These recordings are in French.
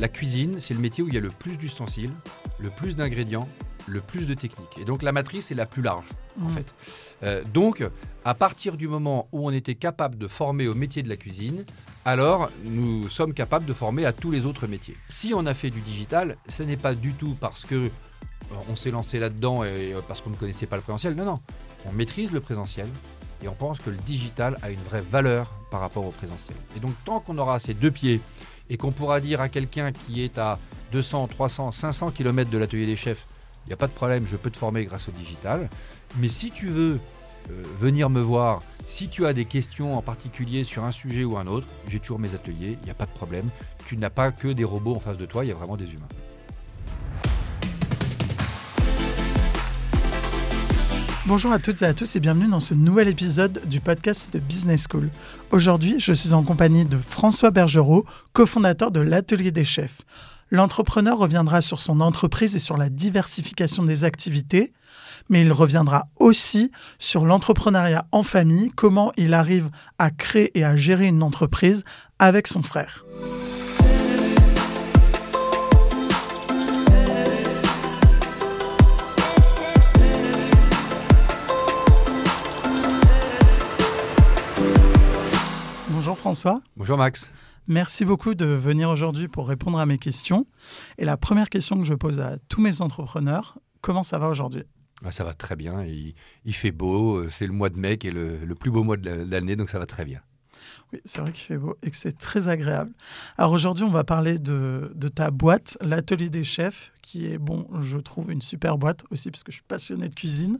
la cuisine, c'est le métier où il y a le plus d'ustensiles, le plus d'ingrédients, le plus de techniques. Et donc la matrice est la plus large, en Mm. fait. Euh, donc, à partir du moment où on était capable de former au métier de la cuisine, alors nous sommes capables de former à tous les autres métiers. Si on a fait du digital, ce n'est pas du tout parce que euh, on s'est lancé là-dedans et euh, parce qu'on ne connaissait pas le présentiel. Non, non. On maîtrise le présentiel et on pense que le digital a une vraie valeur par rapport au présentiel. Et donc, tant qu'on aura ces deux pieds et qu'on pourra dire à quelqu'un qui est à 200, 300, 500 km de l'atelier des chefs, il n'y a pas de problème, je peux te former grâce au digital. Mais si tu veux euh, venir me voir, si tu as des questions en particulier sur un sujet ou un autre, j'ai toujours mes ateliers, il n'y a pas de problème. Tu n'as pas que des robots en face de toi, il y a vraiment des humains. Bonjour à toutes et à tous et bienvenue dans ce nouvel épisode du podcast de Business School. Aujourd'hui, je suis en compagnie de François Bergerot, cofondateur de l'Atelier des chefs. L'entrepreneur reviendra sur son entreprise et sur la diversification des activités, mais il reviendra aussi sur l'entrepreneuriat en famille, comment il arrive à créer et à gérer une entreprise avec son frère. Bonjour François. Bonjour Max. Merci beaucoup de venir aujourd'hui pour répondre à mes questions. Et la première question que je pose à tous mes entrepreneurs, comment ça va aujourd'hui? Ah, ça va très bien, il, il fait beau, euh, c'est le mois de mai qui est le, le plus beau mois de l'année, donc ça va très bien. Oui, c'est vrai qu'il fait beau et que c'est très agréable. Alors aujourd'hui, on va parler de, ta boîte, l'Atelier des chefs, qui est, bon, je trouve une super boîte aussi parce que je suis passionné de cuisine.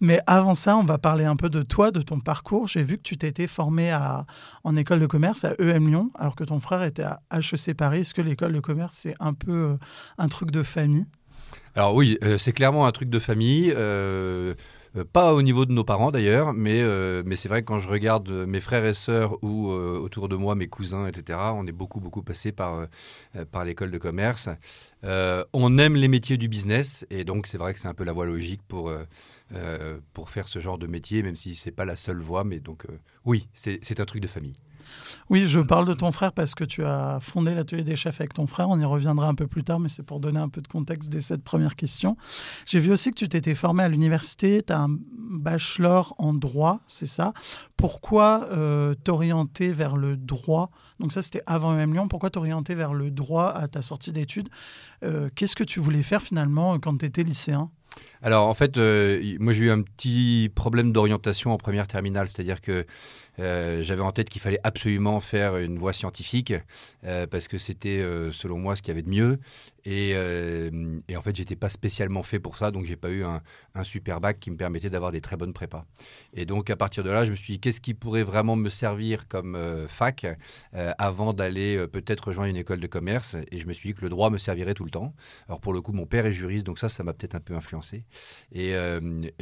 Mais avant ça, on va parler un peu de toi, de ton parcours. J'ai vu que tu t'étais formé à, en école de commerce à EM Lyon, alors que ton frère était à HEC Paris. Est-ce que l'école de commerce, c'est un peu euh, un truc de famille? Alors oui, euh, c'est clairement un truc de famille, euh, pas au niveau de nos parents d'ailleurs, mais, euh, mais c'est vrai que quand je regarde euh, mes frères et sœurs ou euh, autour de moi mes cousins, etc., on est beaucoup, beaucoup passé par, euh, euh, par l'école de commerce. Euh, on aime les métiers du business, et donc c'est vrai que c'est un peu la voie logique pour, euh, euh, pour faire ce genre de métier, même si c'est pas la seule voie, mais donc euh, oui, c'est un truc de famille. Oui, je parle de ton frère parce que tu as fondé l'atelier des chefs avec ton frère. On y reviendra un peu plus tard, mais c'est pour donner un peu de contexte dès cette première question. J'ai vu aussi que tu t'étais formé à l'université. Tu as un bachelor en droit, c'est ça. Pourquoi euh, t'orienter vers le droit? Donc ça, c'était avant même Lyon. Pourquoi t'orienter vers le droit à ta sortie d'études? Euh, Qu'est-ce que tu voulais faire finalement quand tu étais lycéen? Alors en fait, euh, moi j'ai eu un petit problème d'orientation en première terminale, c'est-à-dire que euh, j'avais en tête qu'il fallait absolument faire une voie scientifique euh, parce que c'était euh, selon moi ce qu'il y avait de mieux. Et, en fait, j'étais pas spécialement fait pour ça, donc j'ai pas eu un, super bac qui me permettait d'avoir des très bonnes prépas. Et donc à partir de là, je me suis dit qu'est-ce qui pourrait vraiment me servir comme fac avant d'aller peut-être rejoindre une école de commerce? Et je me suis dit que le droit me servirait tout le temps. Alors pour le coup, mon père est juriste, donc ça, ça m'a peut-être un peu influencé. Et,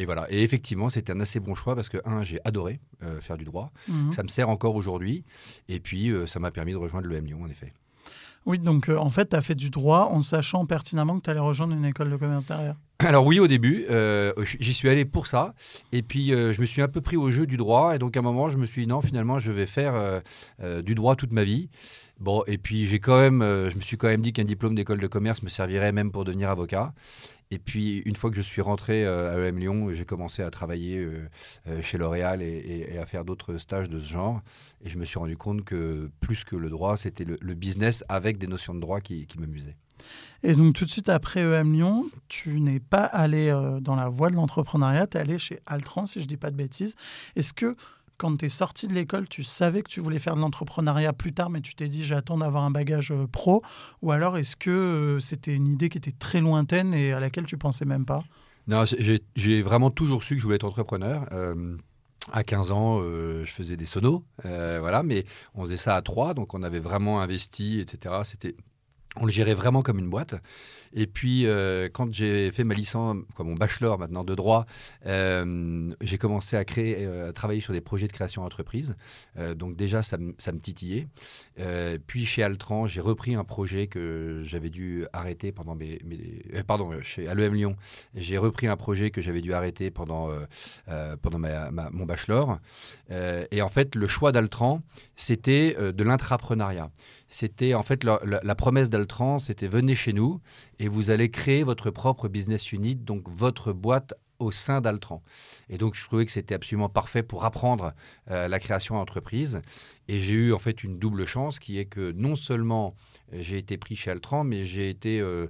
voilà. Et effectivement, c'était un assez bon choix parce que, un, j'ai adoré faire du droit. Mhm. Ça me sert encore aujourd'hui. Et puis, euh, ça m'a permis de rejoindre le M Lyon, en effet. Oui, donc euh, en fait, tu as fait du droit en sachant pertinemment que tu allais rejoindre une école de commerce derrière. Alors oui, au début, euh, j'y suis allé pour ça. Et puis, euh, je me suis un peu pris au jeu du droit. Et donc, à un moment, je me suis dit, non, finalement, je vais faire du droit toute ma vie. Bon, et puis, j'ai quand même, je me suis quand même dit qu'un diplôme d'école de commerce me servirait même pour devenir avocat. Et puis, une fois que je suis rentré euh, à l'EM Lyon, j'ai commencé à travailler euh, euh, chez L'Oréal et, à faire d'autres stages de ce genre. Et je me suis rendu compte que plus que le droit, c'était le, business avec des notions de droit qui, qui m'amusaient. Et donc tout de suite après EM Lyon, tu n'es pas allé dans la voie de l'entrepreneuriat, tu es allé chez Altran, si je ne dis pas de bêtises. Est-ce que quand tu es sorti de l'école, tu savais que tu voulais faire de l'entrepreneuriat plus tard, mais tu t'es dit j'attends d'avoir un bagage euh, pro Ou alors est-ce que euh, c'était une idée qui était très lointaine et à laquelle tu pensais même pas? Non, j'ai- vraiment toujours su que je voulais être entrepreneur. Euh, à 15 ans, je faisais des sonos, voilà, mais on faisait ça à trois, donc on avait vraiment investi, etc. C'était, on le gérait vraiment comme une boîte. Et puis, euh, quand j'ai fait ma licence, mon bachelor maintenant de droit, euh, j'ai commencé à créer, euh, à travailler sur des projets de création d'entreprise. Donc déjà, ça, me- titillait. Puis chez Altran, j'ai repris un projet que j'avais dû arrêter pendant mes, pardon, chez Lyon, j'ai repris un projet que j'avais dû arrêter pendant, pendant mon bachelor. Et en fait, le choix d'Altran, c'était de l'intrapreneuriat. C'était en fait la, promesse d'Altran d'Altran, c'était venez chez nous et vous allez créer votre propre business unit, donc votre boîte au sein d'Altran. Et donc, je trouvais que c'était absolument parfait pour apprendre euh, la création d'entreprise. Et j'ai eu en fait une double chance qui est que non seulement euh, j'ai été pris chez Altran, mais j'ai été euh,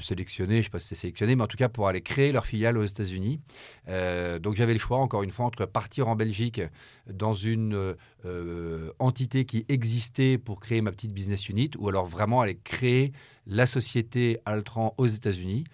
sélectionné, je ne sais pas si c'est sélectionné, mais en tout cas pour aller créer leur filiale aux États-Unis. donc j'avais le choix, encore une fois, entre partir en Belgique dans une entité qui existait pour créer ma petite business unit, ou alors vraiment aller créer la société Altran aux États-Unis.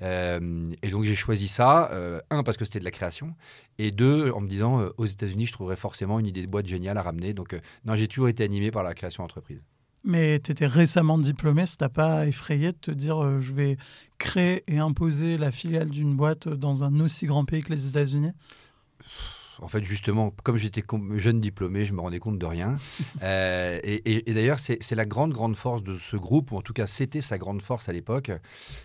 et donc j'ai choisi ça, un parce que c'était de la création, et deux, en me disant, euh, aux États-Unis, je trouverais forcément une idée de boîte géniale à ramener. Donc, euh, non, j'ai toujours été animé par la création d'entreprise. Mais tu étais récemment diplômé, ça t'a pas effrayé de te dire, euh, je vais créer et imposer la filiale d'une boîte dans un aussi grand pays que les États-Unis? En fait, justement, comme j'étais jeune diplômé, je me rendais compte de rien. et, et d'ailleurs, c'est la grande, grande force de ce groupe, ou en tout cas, c'était sa grande force à l'époque,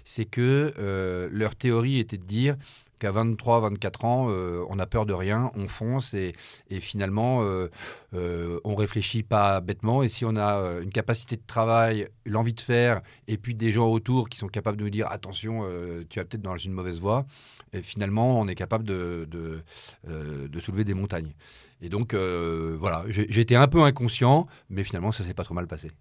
c'est que leur théorie était de dire qu'à 23, 24 ans, euh, on a peur de rien, on fonce et, finalement, euh, euh, on réfléchit pas bêtement. Et si on a une capacité de travail, l'envie de faire, et puis des gens autour qui sont capables de nous dire attention, tu vas peut-être dans une mauvaise voie, et finalement, on est capable de, de, soulever des montagnes. Et donc, voilà, j'étais un peu inconscient, mais finalement, ça s'est pas trop mal passé.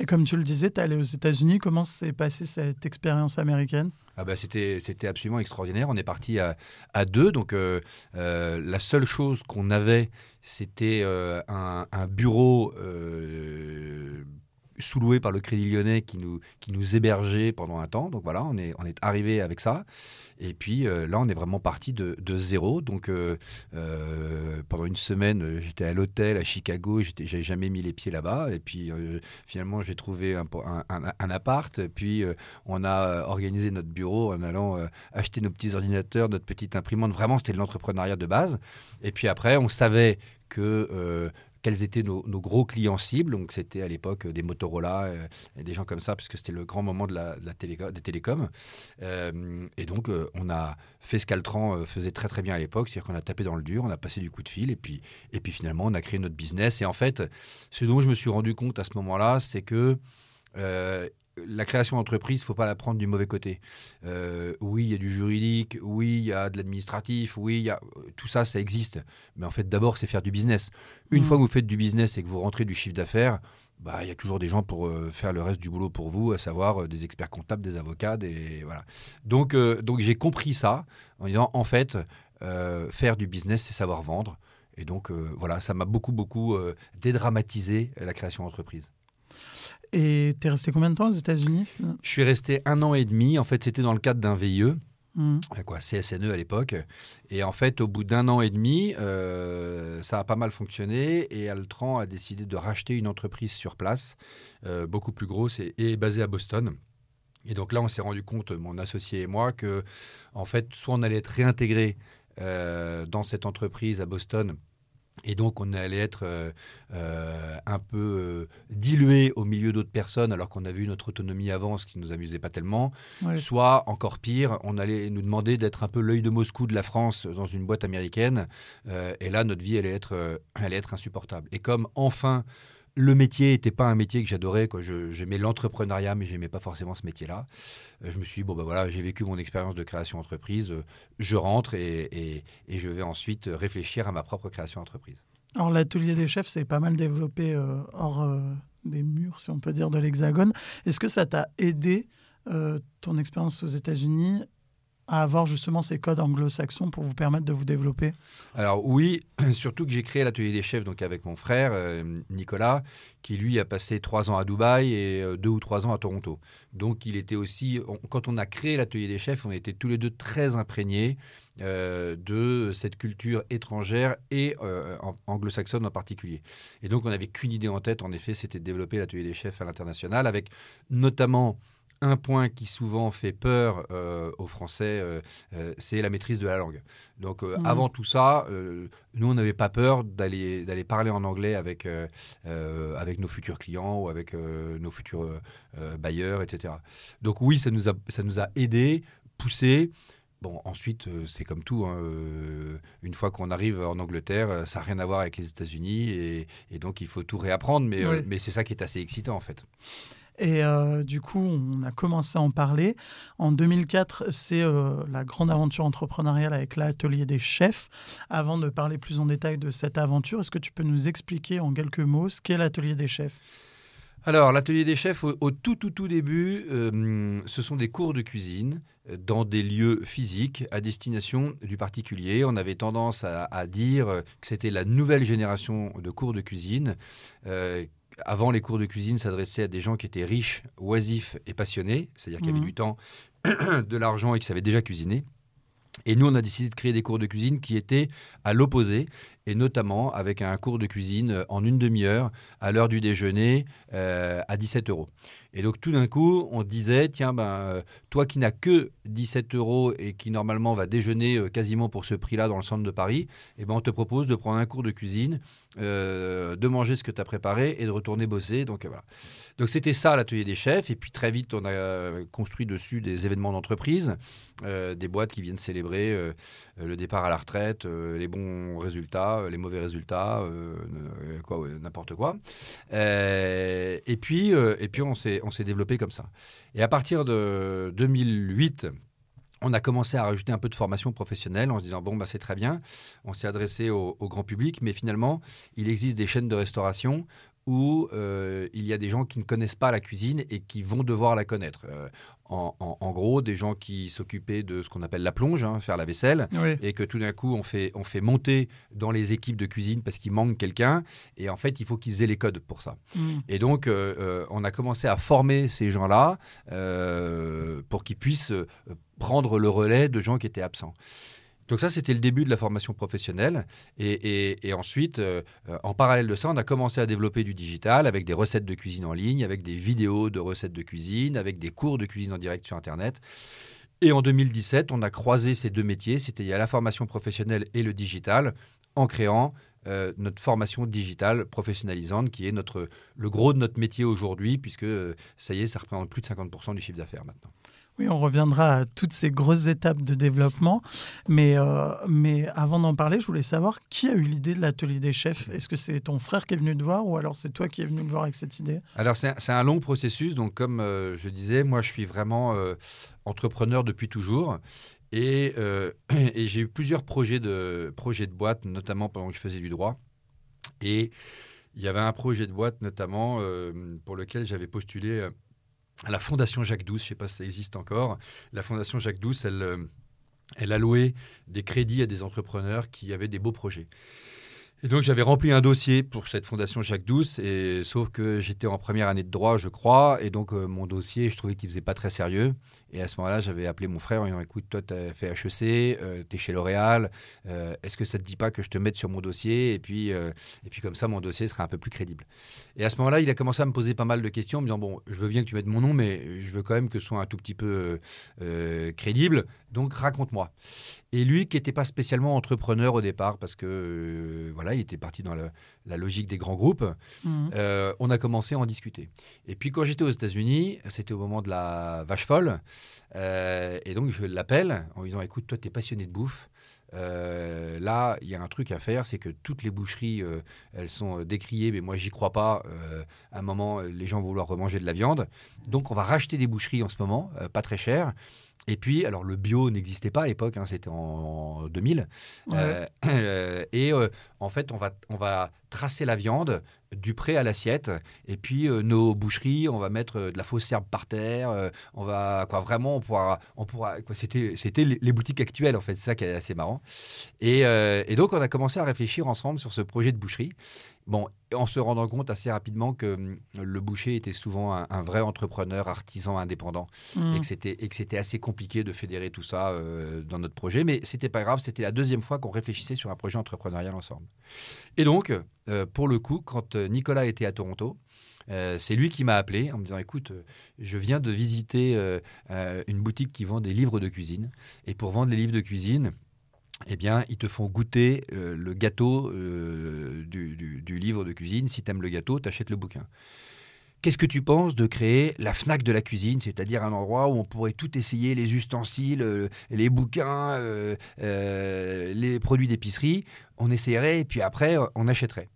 Et comme tu le disais, tu es allé aux États-Unis. Comment s'est passée cette expérience américaine? Ah bah c'était, absolument extraordinaire. On est parti à, deux. Donc, euh, euh, la seule chose qu'on avait, c'était euh, un, bureau sous-loué par le Crédit Lyonnais qui nous, qui nous hébergeait pendant un temps. Donc voilà, on est, on est arrivé avec ça. Et puis euh, là, on est vraiment parti de, de zéro. Donc euh, euh, pendant une semaine, j'étais à l'hôtel à Chicago, j'avais jamais mis les pieds là-bas. Et puis finalement, j'ai trouvé un, un, un, appart. Puis on a organisé notre bureau en allant acheter nos petits ordinateurs, notre petite imprimante. Vraiment, c'était de l'entrepreneuriat de base. Et puis après, on savait que quels étaient nos, gros clients cibles. Donc, c'était à l'époque des Motorola euh, et des gens comme ça, puisque c'était le grand moment de la, télé, des télécoms. Euh, et donc, euh, on a fait ce qu'Altran faisait très très bien à l'époque, c'est-à-dire qu'on a tapé dans le dur, on a passé du coup de fil, et puis, et puis finalement, on a créé notre business. Et en fait, ce dont je me suis rendu compte à ce moment-là, c'est que la création d'entreprise, il ne faut pas la prendre du mauvais côté. Euh, oui, il y a du juridique, oui, il y a de l'administratif, oui, y a, tout ça, ça existe. Mais en fait, d'abord, c'est faire du business. Une mm. fois que vous faites du business et que vous rentrez du chiffre d'affaires, bah, il y a toujours des gens pour euh, faire le reste du boulot pour vous, à savoir euh, des experts comptables, des avocats, des voilà. Donc, donc j'ai compris ça en disant en fait, faire du business, c'est savoir vendre. Et donc voilà, ça m'a beaucoup beaucoup dédramatisé la création d'entreprise. Et tu es resté combien de temps aux États-Unis? Je suis resté un an et demi. En fait, c'était dans le cadre d'un VIE. Mmh. Euh, quoi, CSNE à l'époque. Et en fait, au bout d'un an et demi, euh, ça a pas mal fonctionné et Altran a décidé de racheter une entreprise sur place, euh, beaucoup plus grosse et, basée à Boston. Et donc là, on s'est rendu compte, mon associé et moi, que en fait, soit on allait être réintégré dans cette entreprise à Boston et donc, on allait être euh, euh, un peu euh, dilué au milieu d'autres personnes, alors qu'on avait eu notre autonomie avant, ce qui ne nous amusait pas tellement. Soit, encore pire, on allait nous demander d'être un peu l'œil de Moscou de la France dans une boîte américaine. et là, notre vie allait être, allait être insupportable. Et comme, enfin, le métier n'était pas un métier que j'adorais. J'aimais l'entrepreneuriat, mais j'aimais pas forcément ce métier-là. Euh, je me suis dit, bon, ben voilà, j'ai vécu mon expérience de création entreprise. Euh, je rentre et, je vais ensuite réfléchir à ma propre création entreprise. Alors, l'atelier des chefs, c'est pas mal développé euh, hors des murs, si on peut dire, de l'Hexagone. Est-ce que ça t'a aidé, ton expérience aux États-Unis, à avoir justement ces codes anglo-saxons pour vous permettre de vous développer Alors oui, surtout que j'ai créé l'atelier des chefs donc avec mon frère euh, Nicolas, qui lui a passé trois ans à Dubaï et euh, deux ou trois ans à Toronto. Donc il était aussi, quand on a créé l'atelier des chefs, on était tous les deux très imprégnés euh, de cette culture étrangère et anglo-saxonne en particulier. Et donc on n'avait qu'une idée en tête, en effet, c'était de développer l'atelier des chefs à l'international, avec notamment un point qui souvent fait peur euh, aux Français, euh, euh, c'est la maîtrise de la langue. Donc mmh. avant tout ça, nous, on n'avait pas peur d'aller parler en anglais avec, avec nos futurs clients ou avec nos futurs bailleurs, etc. Donc oui, ça nous a, ça nous a aidés, poussés. Bon, ensuite, c'est comme tout. Hein, une fois qu'on arrive en Angleterre, ça n'a rien à voir avec les États-Unis et, donc il faut tout réapprendre. Mais, mais c'est ça qui est assez excitant en fait. Et euh, du coup, on a commencé à en parler. En 2004, c'est euh, la grande aventure entrepreneuriale avec l'atelier des chefs. Avant de parler plus en détail de cette aventure, est-ce que tu peux nous expliquer en quelques mots ce qu'est l'atelier des chefs? Alors, l'atelier des chefs, au, tout, tout, tout début, euh, ce sont des cours de cuisine dans des lieux physiques à destination du particulier. On avait tendance à, dire que c'était la nouvelle génération de cours de cuisine. Avant, les cours de cuisine s'adressaient à des gens qui étaient riches, oisifs et passionnés, c'est-à-dire qui avaient mmh. du temps, de l'argent et qui savaient déjà cuisiner. Et nous, on a décidé de créer des cours de cuisine qui étaient à l'opposé, et notamment avec un cours de cuisine en une demi-heure, à l'heure du déjeuner, euh, à 17 euros. Et donc tout d'un coup, on disait, tiens, ben, euh, toi qui n'as que 17 euros et qui normalement va déjeuner euh, quasiment pour ce prix-là dans le centre de Paris, eh ben, on te propose de prendre un cours de cuisine, de manger ce que tu as préparé et de retourner bosser. Donc voilà. Donc c'était ça l'atelier des chefs. Et puis très vite, on a construit dessus des événements d'entreprise, des boîtes qui viennent célébrer le départ à la retraite, les bons résultats euh, les mauvais résultats, euh, quoi, n'importe quoi. Euh, et puis, et puis on s'est développé comme ça. Et à partir de 2008, on a commencé à rajouter un peu de formation professionnelle en se disant bon bah c'est très bien, on s'est adressé au, grand public, mais finalement il existe des chaînes de restauration où il y a des gens qui ne connaissent pas la cuisine et qui vont devoir la connaître en, gros, des gens qui s'occupaient de ce qu'on appelle la plonge, hein, faire la vaisselle, et que tout d'un coup, on fait, on fait monter dans les équipes de cuisine parce qu'il manque quelqu'un, et en fait, il faut qu'ils aient les codes pour ça. Mm. Et donc, euh, euh, on a commencé à former ces gens-là euh, pour qu'ils puissent prendre le relais de gens qui étaient absents. Donc ça, c'était le début de la formation professionnelle. Et, ensuite, euh, en parallèle de ça, on a commencé à développer du digital avec des recettes de cuisine en ligne, avec des vidéos de recettes de cuisine, avec des cours de cuisine en direct sur Internet. Et en 2017, on a croisé ces deux métiers, c'était la formation professionnelle et le digital, en créant euh, notre formation digitale professionnalisante, qui est notre, le gros de notre métier aujourd'hui, puisque euh, ça y est, ça représente plus de 50% du chiffre d'affaires maintenant. Oui, on reviendra à toutes ces grosses étapes de développement. Mais, euh, mais avant d'en parler, je voulais savoir qui a eu l'idée de l'atelier des chefs? Est-ce que c'est ton frère qui est venu te voir ou alors c'est toi qui es venu me voir avec cette idée? Alors, c'est un, long processus. Donc, comme euh, je disais, moi, je suis vraiment euh, entrepreneur depuis toujours. Et, et j'ai eu plusieurs projets de, projets de boîte, notamment pendant que je faisais du droit. Et il y avait un projet de boîte, notamment, pour lequel j'avais postulé à la Fondation Jacques Douce, je ne sais pas si ça existe encore. La Fondation Jacques Douce, elle, euh, elle allouait des crédits à des entrepreneurs qui avaient des beaux projets. Et donc j'avais rempli un dossier pour cette fondation Jacques Douce, et, sauf que j'étais en première année de droit, je crois, et donc euh, mon dossier, je trouvais qu'il faisait pas très sérieux. Et à ce moment-là, j'avais appelé mon frère en disant Écoute, toi, tu as fait HEC, euh, tu es chez L'Oréal, euh, est-ce que ça te dit pas que je te mette sur mon dossier et puis, et puis comme ça, mon dossier sera un peu plus crédible Et à ce moment-là, il a commencé à me poser pas mal de questions, en me disant Bon, je veux bien que tu mettes mon nom, mais je veux quand même que ce soit un tout petit peu crédible, donc raconte-moi. Et lui, qui n'était pas spécialement entrepreneur au départ, parce que euh, voilà, il était parti dans la, logique des grands groupes, mmh. euh, on a commencé à en discuter. Et puis quand j'étais aux États-Unis, c'était au moment de la vache folle, euh, et donc je l'appelle en lui disant écoute, toi, tu es passionné de bouffe. là, il y a un truc à faire, c'est que toutes les boucheries, elles sont décriées, mais moi, j'y crois pas. à un moment, les gens vont vouloir remanger de la viande. Donc, on va racheter des boucheries en ce moment, pas très cher. Et puis, alors le bio n'existait pas à l'époque, hein, c'était en, 2000. Euh, et euh, en fait, on va, on va tracer la viande du pré à l'assiette. Et puis, euh, nos boucheries, on va mettre de la fausse herbe par terre. on va, quoi, vraiment, on pourra. On pourra c'était, c'était les, boutiques actuelles, en fait. C'est ça qui est assez marrant. Et, et donc, on a commencé à réfléchir ensemble sur ce projet de boucherie. Bon, en se rendant compte assez rapidement que hum, le boucher était souvent un, vrai entrepreneur, artisan indépendant, mmh. et que c'était assez compliqué de fédérer tout ça euh, dans notre projet. Mais c'était pas grave, c'était la deuxième fois qu'on réfléchissait sur un projet entrepreneurial ensemble. Et donc, euh, pour le coup, quand euh, Nicolas était à Toronto, c'est lui qui m'a appelé en me disant écoute, je viens de visiter une boutique qui vend des livres de cuisine. Et pour vendre les livres de cuisine, eh bien, ils te font goûter le gâteau du, livre de cuisine. Si tu aimes le gâteau, tu achètes le bouquin. Qu'est-ce que tu penses de créer la FNAC de la cuisine, c'est-à-dire un endroit où on pourrait tout essayer, les ustensiles, euh, les bouquins, les produits d'épicerie, on essaierait et puis après on achèterait?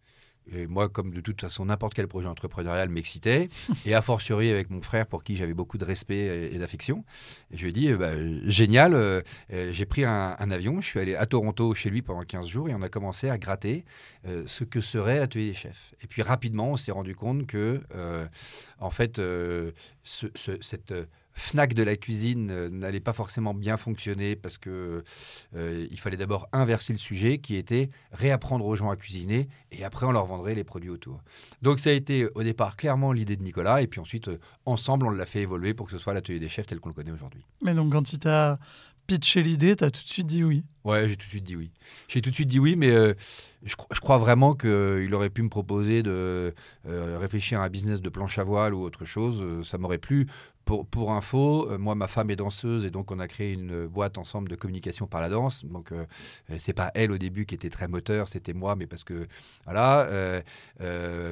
Et moi, comme de toute façon, n'importe quel projet entrepreneurial m'excitait, et a fortiori avec mon frère pour qui j'avais beaucoup de respect et d'affection. Je lui ai dit, bah, génial, euh, euh, j'ai pris un, avion, je suis allé à Toronto chez lui pendant 15 jours et on a commencé à gratter euh, ce que serait l'atelier des chefs. Et puis rapidement, on s'est rendu compte que, en fait, ce, cette Fnac de la cuisine euh, n'allait pas forcément bien fonctionner parce que euh, il fallait d'abord inverser le sujet qui était réapprendre aux gens à cuisiner et après on leur vendrait les produits autour. Donc ça a été au départ clairement l'idée de Nicolas et puis ensuite euh, ensemble on l'a fait évoluer pour que ce soit l'atelier des chefs tel qu'on le connaît aujourd'hui. Mais donc quand il t'a pitché l'idée, tu as tout de suite dit oui Ouais, j'ai tout de suite dit oui. J'ai tout de suite dit oui, mais je, crois vraiment qu'il aurait pu me proposer de réfléchir à un business de planche à voile ou autre chose. ça m'aurait plu. Pour, info, euh, moi, ma femme est danseuse et donc on a créé une boîte ensemble de communication par la danse. Donc, euh, euh, c'est pas elle au début qui était très moteur, c'était moi, mais parce que voilà,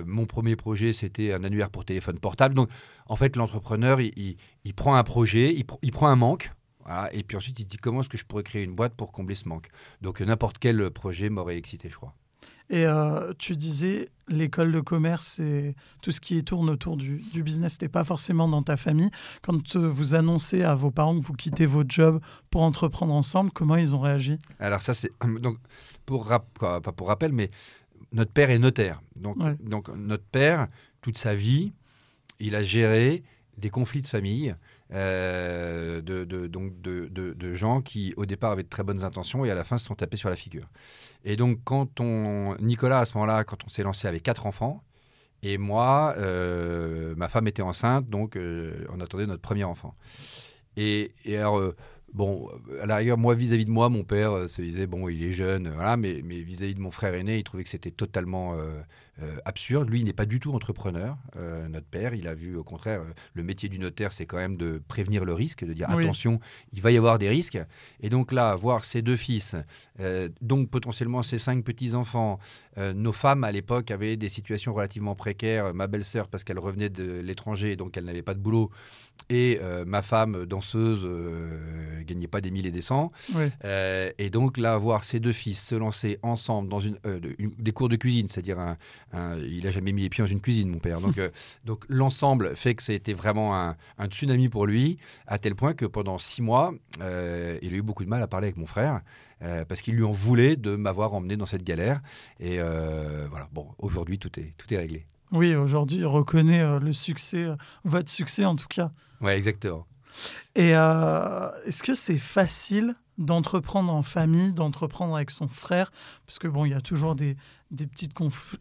mon premier projet c'était un annuaire pour téléphone portable. Donc, en fait, l'entrepreneur, il, prend un projet, il prend un manque. et puis ensuite, il dit comment est-ce que je pourrais créer une boîte pour combler ce manque? Donc, n'importe quel projet m'aurait excité, je crois. Et euh, tu disais, l'école de commerce et tout ce qui tourne autour du, business n'était pas forcément dans ta famille. Quand euh, vous annoncez à vos parents que vous quittez votre job pour entreprendre ensemble, comment ils ont réagi? Alors ça, c'est donc pour pas pour rappel, mais notre père est notaire. Donc, donc notre père, toute sa vie, il a géré des conflits de famille, euh, de, donc de, de, gens qui, au départ, avaient de très bonnes intentions et à la fin se sont tapés sur la figure. Et donc, quand on. Nicolas, à ce moment-là, quand on s'est lancé avec quatre enfants, et moi, euh, ma femme était enceinte, donc euh, on attendait notre premier enfant. Et, alors Bon, à la moi, vis-à-vis de moi, mon père se disait, bon, il est jeune, voilà, mais, vis-à-vis de mon frère aîné, il trouvait que c'était totalement euh, absurde. Lui, il n'est pas du tout entrepreneur, notre père. Il a vu, au contraire, le métier du notaire, c'est quand même de prévenir le risque, de dire, attention, il va y avoir des risques. Et donc là, voir ses deux fils, donc potentiellement ses cinq petits-enfants, nos femmes, à l'époque, avaient des situations relativement précaires. Ma belle-sœur, parce qu'elle revenait de l'étranger, donc elle n'avait pas de boulot, et ma femme, danseuse, gagnait pas des mille et des cents. Euh, et donc là, voir ses deux fils se lancer ensemble dans une, euh, des cours de cuisine, c'est-à-dire un, il a jamais mis les pieds dans une cuisine, mon père. Donc, euh, donc l'ensemble fait que ça a été vraiment un, un, tsunami pour lui, à tel point que pendant six mois, il a eu beaucoup de mal à parler avec mon frère. parce qu'il lui en voulait de m'avoir emmené dans cette galère. Et voilà, bon, aujourd'hui, tout est, tout est réglé. Oui, aujourd'hui, il reconnaît le succès, votre succès en tout cas. Oui, exactement. Et euh, est-ce que c'est facile d'entreprendre en famille, d'entreprendre avec son frère? Parce que bon, il y a toujours des, des, petites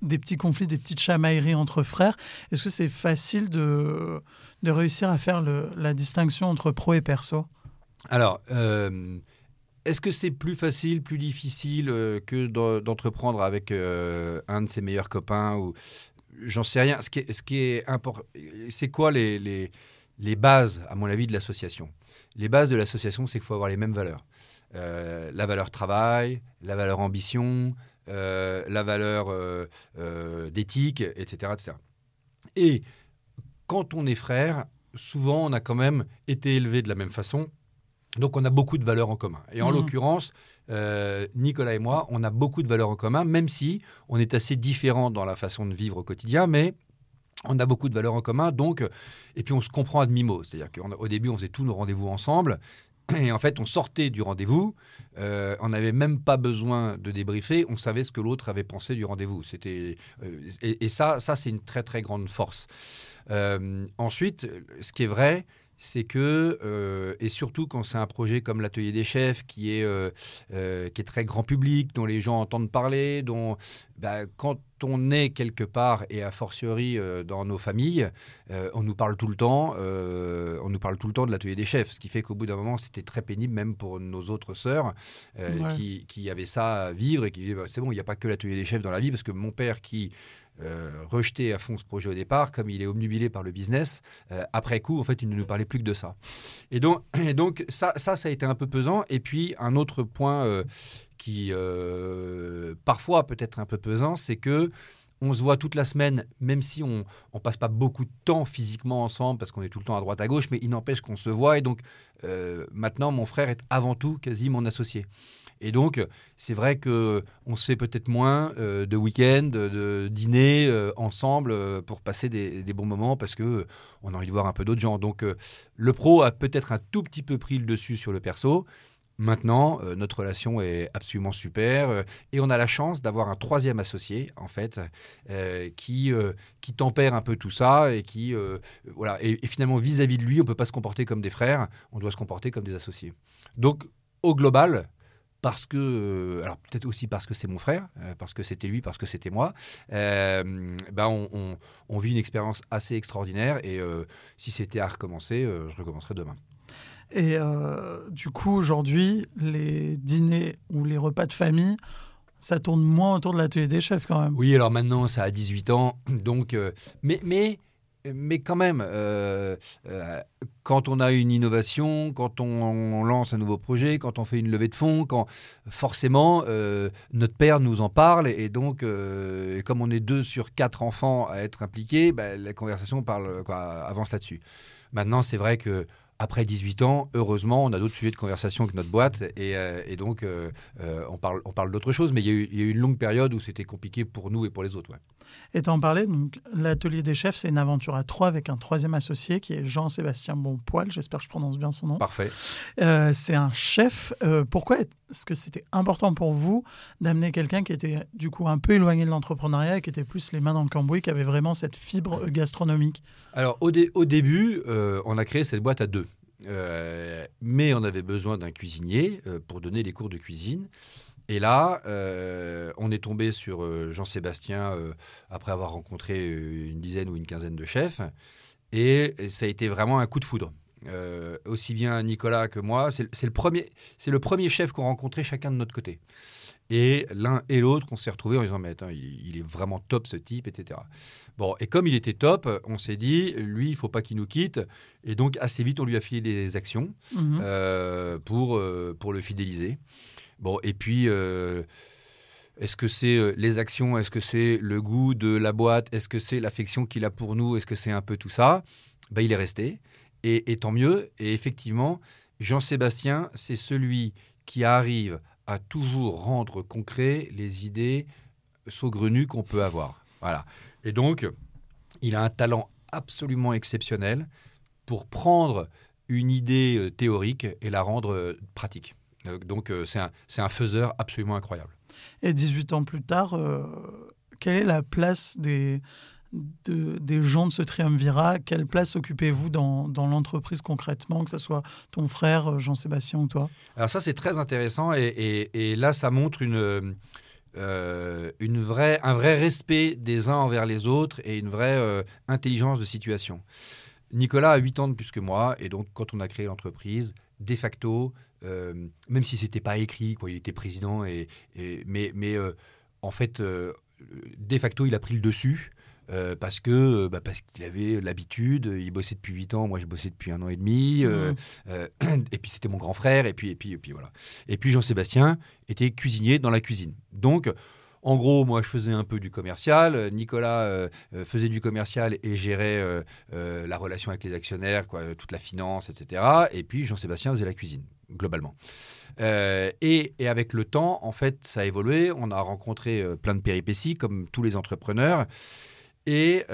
des petits conflits, des petites chamailleries entre frères. Est-ce que c'est facile de, de réussir à faire la distinction entre pro et perso? Alors, euh, est-ce que c'est plus facile, plus difficile euh, que d'entreprendre avec un de ses meilleurs copains ou J'en sais rien. Ce qui ce qui est important, c'est quoi les, les les bases, à mon avis, de l'association? Les bases de l'association, c'est qu'il faut avoir les mêmes valeurs. Euh, la valeur travail, la valeur ambition, euh, la valeur euh, d'éthique, etc., etc. Et quand on est frère, souvent on a quand même été élevé de la même façon, donc on a beaucoup de valeurs en commun. Et en mmh. l'occurrence, Nicolas et moi, on a beaucoup de valeurs en commun, même si on est assez différents dans la façon de vivre au quotidien, mais on a beaucoup de valeurs en commun, donc, et puis on se comprend à demi-mot. C'est-à-dire qu'au début, on faisait tous nos rendez-vous ensemble, et en fait, on sortait du rendez-vous, euh, on n'avait même pas besoin de débriefer, on savait ce que l'autre avait pensé du rendez-vous. Euh, et, ça, ça c'est une très très grande force. Euh, ensuite, ce qui est vrai, c'est que, et surtout quand c'est un projet comme l'atelier des chefs, qui est, qui est très grand public, dont les gens entendent parler, dont bah, quand on est quelque part, et a fortiori euh, dans nos familles, euh, on nous parle tout le temps, euh, on nous parle tout le temps de l'atelier des chefs, ce qui fait qu'au bout d'un moment, c'était très pénible, même pour nos autres sœurs, qui, qui, avaient ça à vivre et qui disaient, bah, c'est bon, il n'y a pas que l'atelier des chefs dans la vie, parce que mon père qui... rejetait à fond ce projet au départ, comme il est obnubilé par le business, après coup, en fait, il ne nous parlait plus que de ça. Et donc, donc ça, ça, ça a été un peu pesant. Et puis, un autre point qui euh, parfois peut être un peu pesant, c'est que on se voit toute la semaine, même si on ne passe pas beaucoup de temps physiquement ensemble, parce qu'on est tout le temps à droite à gauche, mais il n'empêche qu'on se voit. Et donc, euh, maintenant, mon frère est avant tout quasi mon associé. Et donc, c'est vrai que on se fait peut-être moins de week-ends, de, dîner ensemble pour passer des, bons moments parce que on a envie de voir un peu d'autres gens. Donc, le pro a peut-être un tout petit peu pris le dessus sur le perso. Maintenant, euh, notre relation est absolument super euh, et on a la chance d'avoir un troisième associé, en fait, euh, qui, qui tempère un peu tout ça et qui, voilà, et, finalement, vis-à-vis de lui, on ne peut pas se comporter comme des frères, on doit se comporter comme des associés. Donc, au global, parce que, alors peut-être aussi parce que c'est mon frère, parce que c'était lui, parce que c'était moi, ben on, on, vit une expérience assez extraordinaire et si c'était à recommencer, je recommencerai demain. Et euh, du coup, aujourd'hui, les dîners ou les repas de famille, ça tourne moins autour de l'atelier des chefs quand même. Oui, alors maintenant, ça a 18 ans. Donc, euh, mais, mais, mais quand même, euh, quand on a une innovation, quand on, lance un nouveau projet, quand on fait une levée de fonds, quand forcément notre père nous en parle et donc comme on est deux sur quatre enfants à être impliqués, bah, la conversation avance là-dessus. Maintenant, c'est vrai que après 18 ans, heureusement, on a d'autres sujets de conversation que notre boîte et, euh, donc euh, euh, on parle d'autre chose. Mais il y, a eu, une longue période où c'était compliqué pour nous et pour les autres. Et tu en parlais, donc l'atelier des chefs, c'est une aventure à trois avec un troisième associé qui est Jean-Sébastien Bonpoil. J'espère que je prononce bien son nom. Parfait. Euh, c'est un chef. Euh, pourquoi est-ce que c'était important pour vous d'amener quelqu'un qui était du coup un peu éloigné de l'entrepreneuriat et qui était plus les mains dans le cambouis, qui avait vraiment cette fibre gastronomique? Alors au, au début, euh, on a créé cette boîte à deux. mais on avait besoin d'un cuisinier pour donner les cours de cuisine. Et là, euh, on est tombé sur euh, Jean-Sébastien euh, après avoir rencontré une dizaine ou une quinzaine de chefs. Et, ça a été vraiment un coup de foudre. aussi bien Nicolas que moi, c'est le, premier, le premier chef qu'on rencontrait chacun de notre côté. Et l'un et l'autre, on s'est retrouvés en disant Mais attends, il, est vraiment top ce type, etc. Bon, et comme il était top, on s'est dit Lui, il faut pas qu'il nous quitte. Et donc, assez vite, on lui a filé des actions mmh pour, pour le fidéliser. Bon, et puis, euh, est-ce que c'est euh, les actions Est-ce que c'est le goût de la boîte Est-ce que c'est l'affection qu'il a pour nous Est-ce que c'est un peu tout ça? Ben, Il est resté. Et, tant mieux. Et effectivement, Jean-Sébastien, c'est celui qui arrive à toujours rendre concret les idées saugrenues qu'on peut avoir. Voilà. Et donc, il a un talent absolument exceptionnel pour prendre une idée euh, théorique et la rendre pratique. Euh, donc euh, c'est un, un, faiseur absolument incroyable. Et 18 ans plus tard, euh, quelle est la place des, des gens de ce triumvirat? Quelle place occupez-vous dans, dans l'entreprise concrètement, que ce soit ton frère Jean-Sébastien ou toi? Alors ça c'est très intéressant et, et, là ça montre une... une vraie, un vrai respect des uns envers les autres et une vraie intelligence de situation. Nicolas a 8 ans de plus que moi, et donc quand on a créé l'entreprise, de facto, euh, même si c'était pas écrit, quoi, il était président, et, mais, mais euh, en fait, euh, de facto, il a pris le dessus. parce que bah, parce qu'il avait l'habitude, il bossait depuis 8 ans, moi je bossais depuis un an et demi, mmh. et puis c'était mon grand frère, et puis et puis et puis voilà. Et puis Jean-Sébastien était cuisinier dans la cuisine. Donc en gros, moi, je faisais un peu du commercial. Nicolas euh, euh, faisait du commercial et gérait euh, la relation avec les actionnaires, toute la finance, etc. Et puis Jean-Sébastien faisait la cuisine, globalement. Et, avec le temps, en fait, ça a évolué. On a rencontré plein de péripéties, comme tous les entrepreneurs. Et,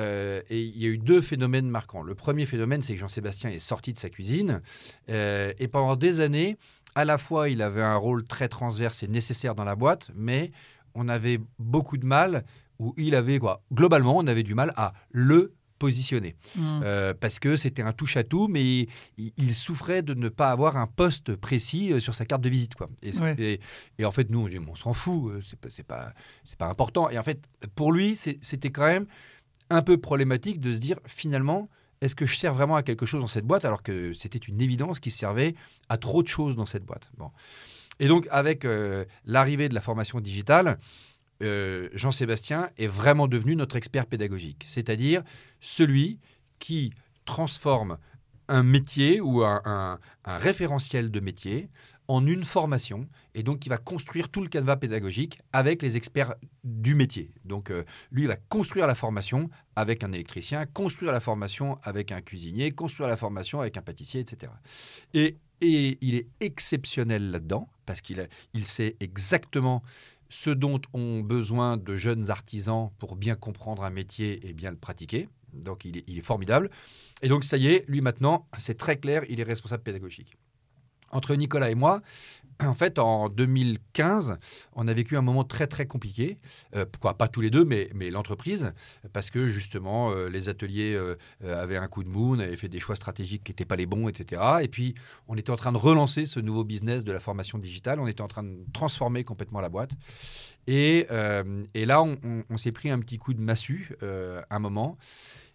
il y a eu deux phénomènes marquants. Le premier phénomène, c'est que Jean-Sébastien est sorti de sa cuisine. et pendant des années, à la fois, il avait un rôle très transverse et nécessaire dans la boîte, mais on avait beaucoup de mal, ou il avait quoi Globalement, on avait du mal à le positionner. Mmh. Euh, parce que c'était un touche-à-tout, mais il, souffrait de ne pas avoir un poste précis euh, sur sa carte de visite. Quoi. Et, en fait, nous, on, on s'en fout, euh, c'est pas, pas, pas important. Et en fait, pour lui, c'était quand même un peu problématique de se dire, finalement, est-ce que je sers vraiment à quelque chose dans cette boîte alors que c'était une évidence qu'il servait à trop de choses dans cette boîte? Bon. Et donc, avec euh, l'arrivée de la formation digitale, euh, Jean-Sébastien est vraiment devenu notre expert pédagogique, c'est-à-dire celui qui transforme un métier ou un, référentiel de métier en une formation et donc il va construire tout le canevas pédagogique avec les experts du métier. Donc euh, lui va construire la formation avec un électricien, construire la formation avec un cuisinier, construire la formation avec un pâtissier, etc. Et, et il est exceptionnel là-dedans parce qu'il il sait exactement ce dont ont besoin de jeunes artisans pour bien comprendre un métier et bien le pratiquer. Donc il est, formidable. Et donc ça y est, lui maintenant, c'est très clair, il est responsable pédagogique. Entre Nicolas et moi, en fait, en 2015, on a vécu un moment très très compliqué. Euh, pas tous les deux, mais, l'entreprise, parce que justement, euh, les ateliers euh, avaient un coup de mou, on avait fait des choix stratégiques qui n'étaient pas les bons, etc. Et puis, on était en train de relancer ce nouveau business de la formation digitale. On était en train de transformer complètement la boîte. Et, là, on, on s'est pris un petit coup de massue, un moment.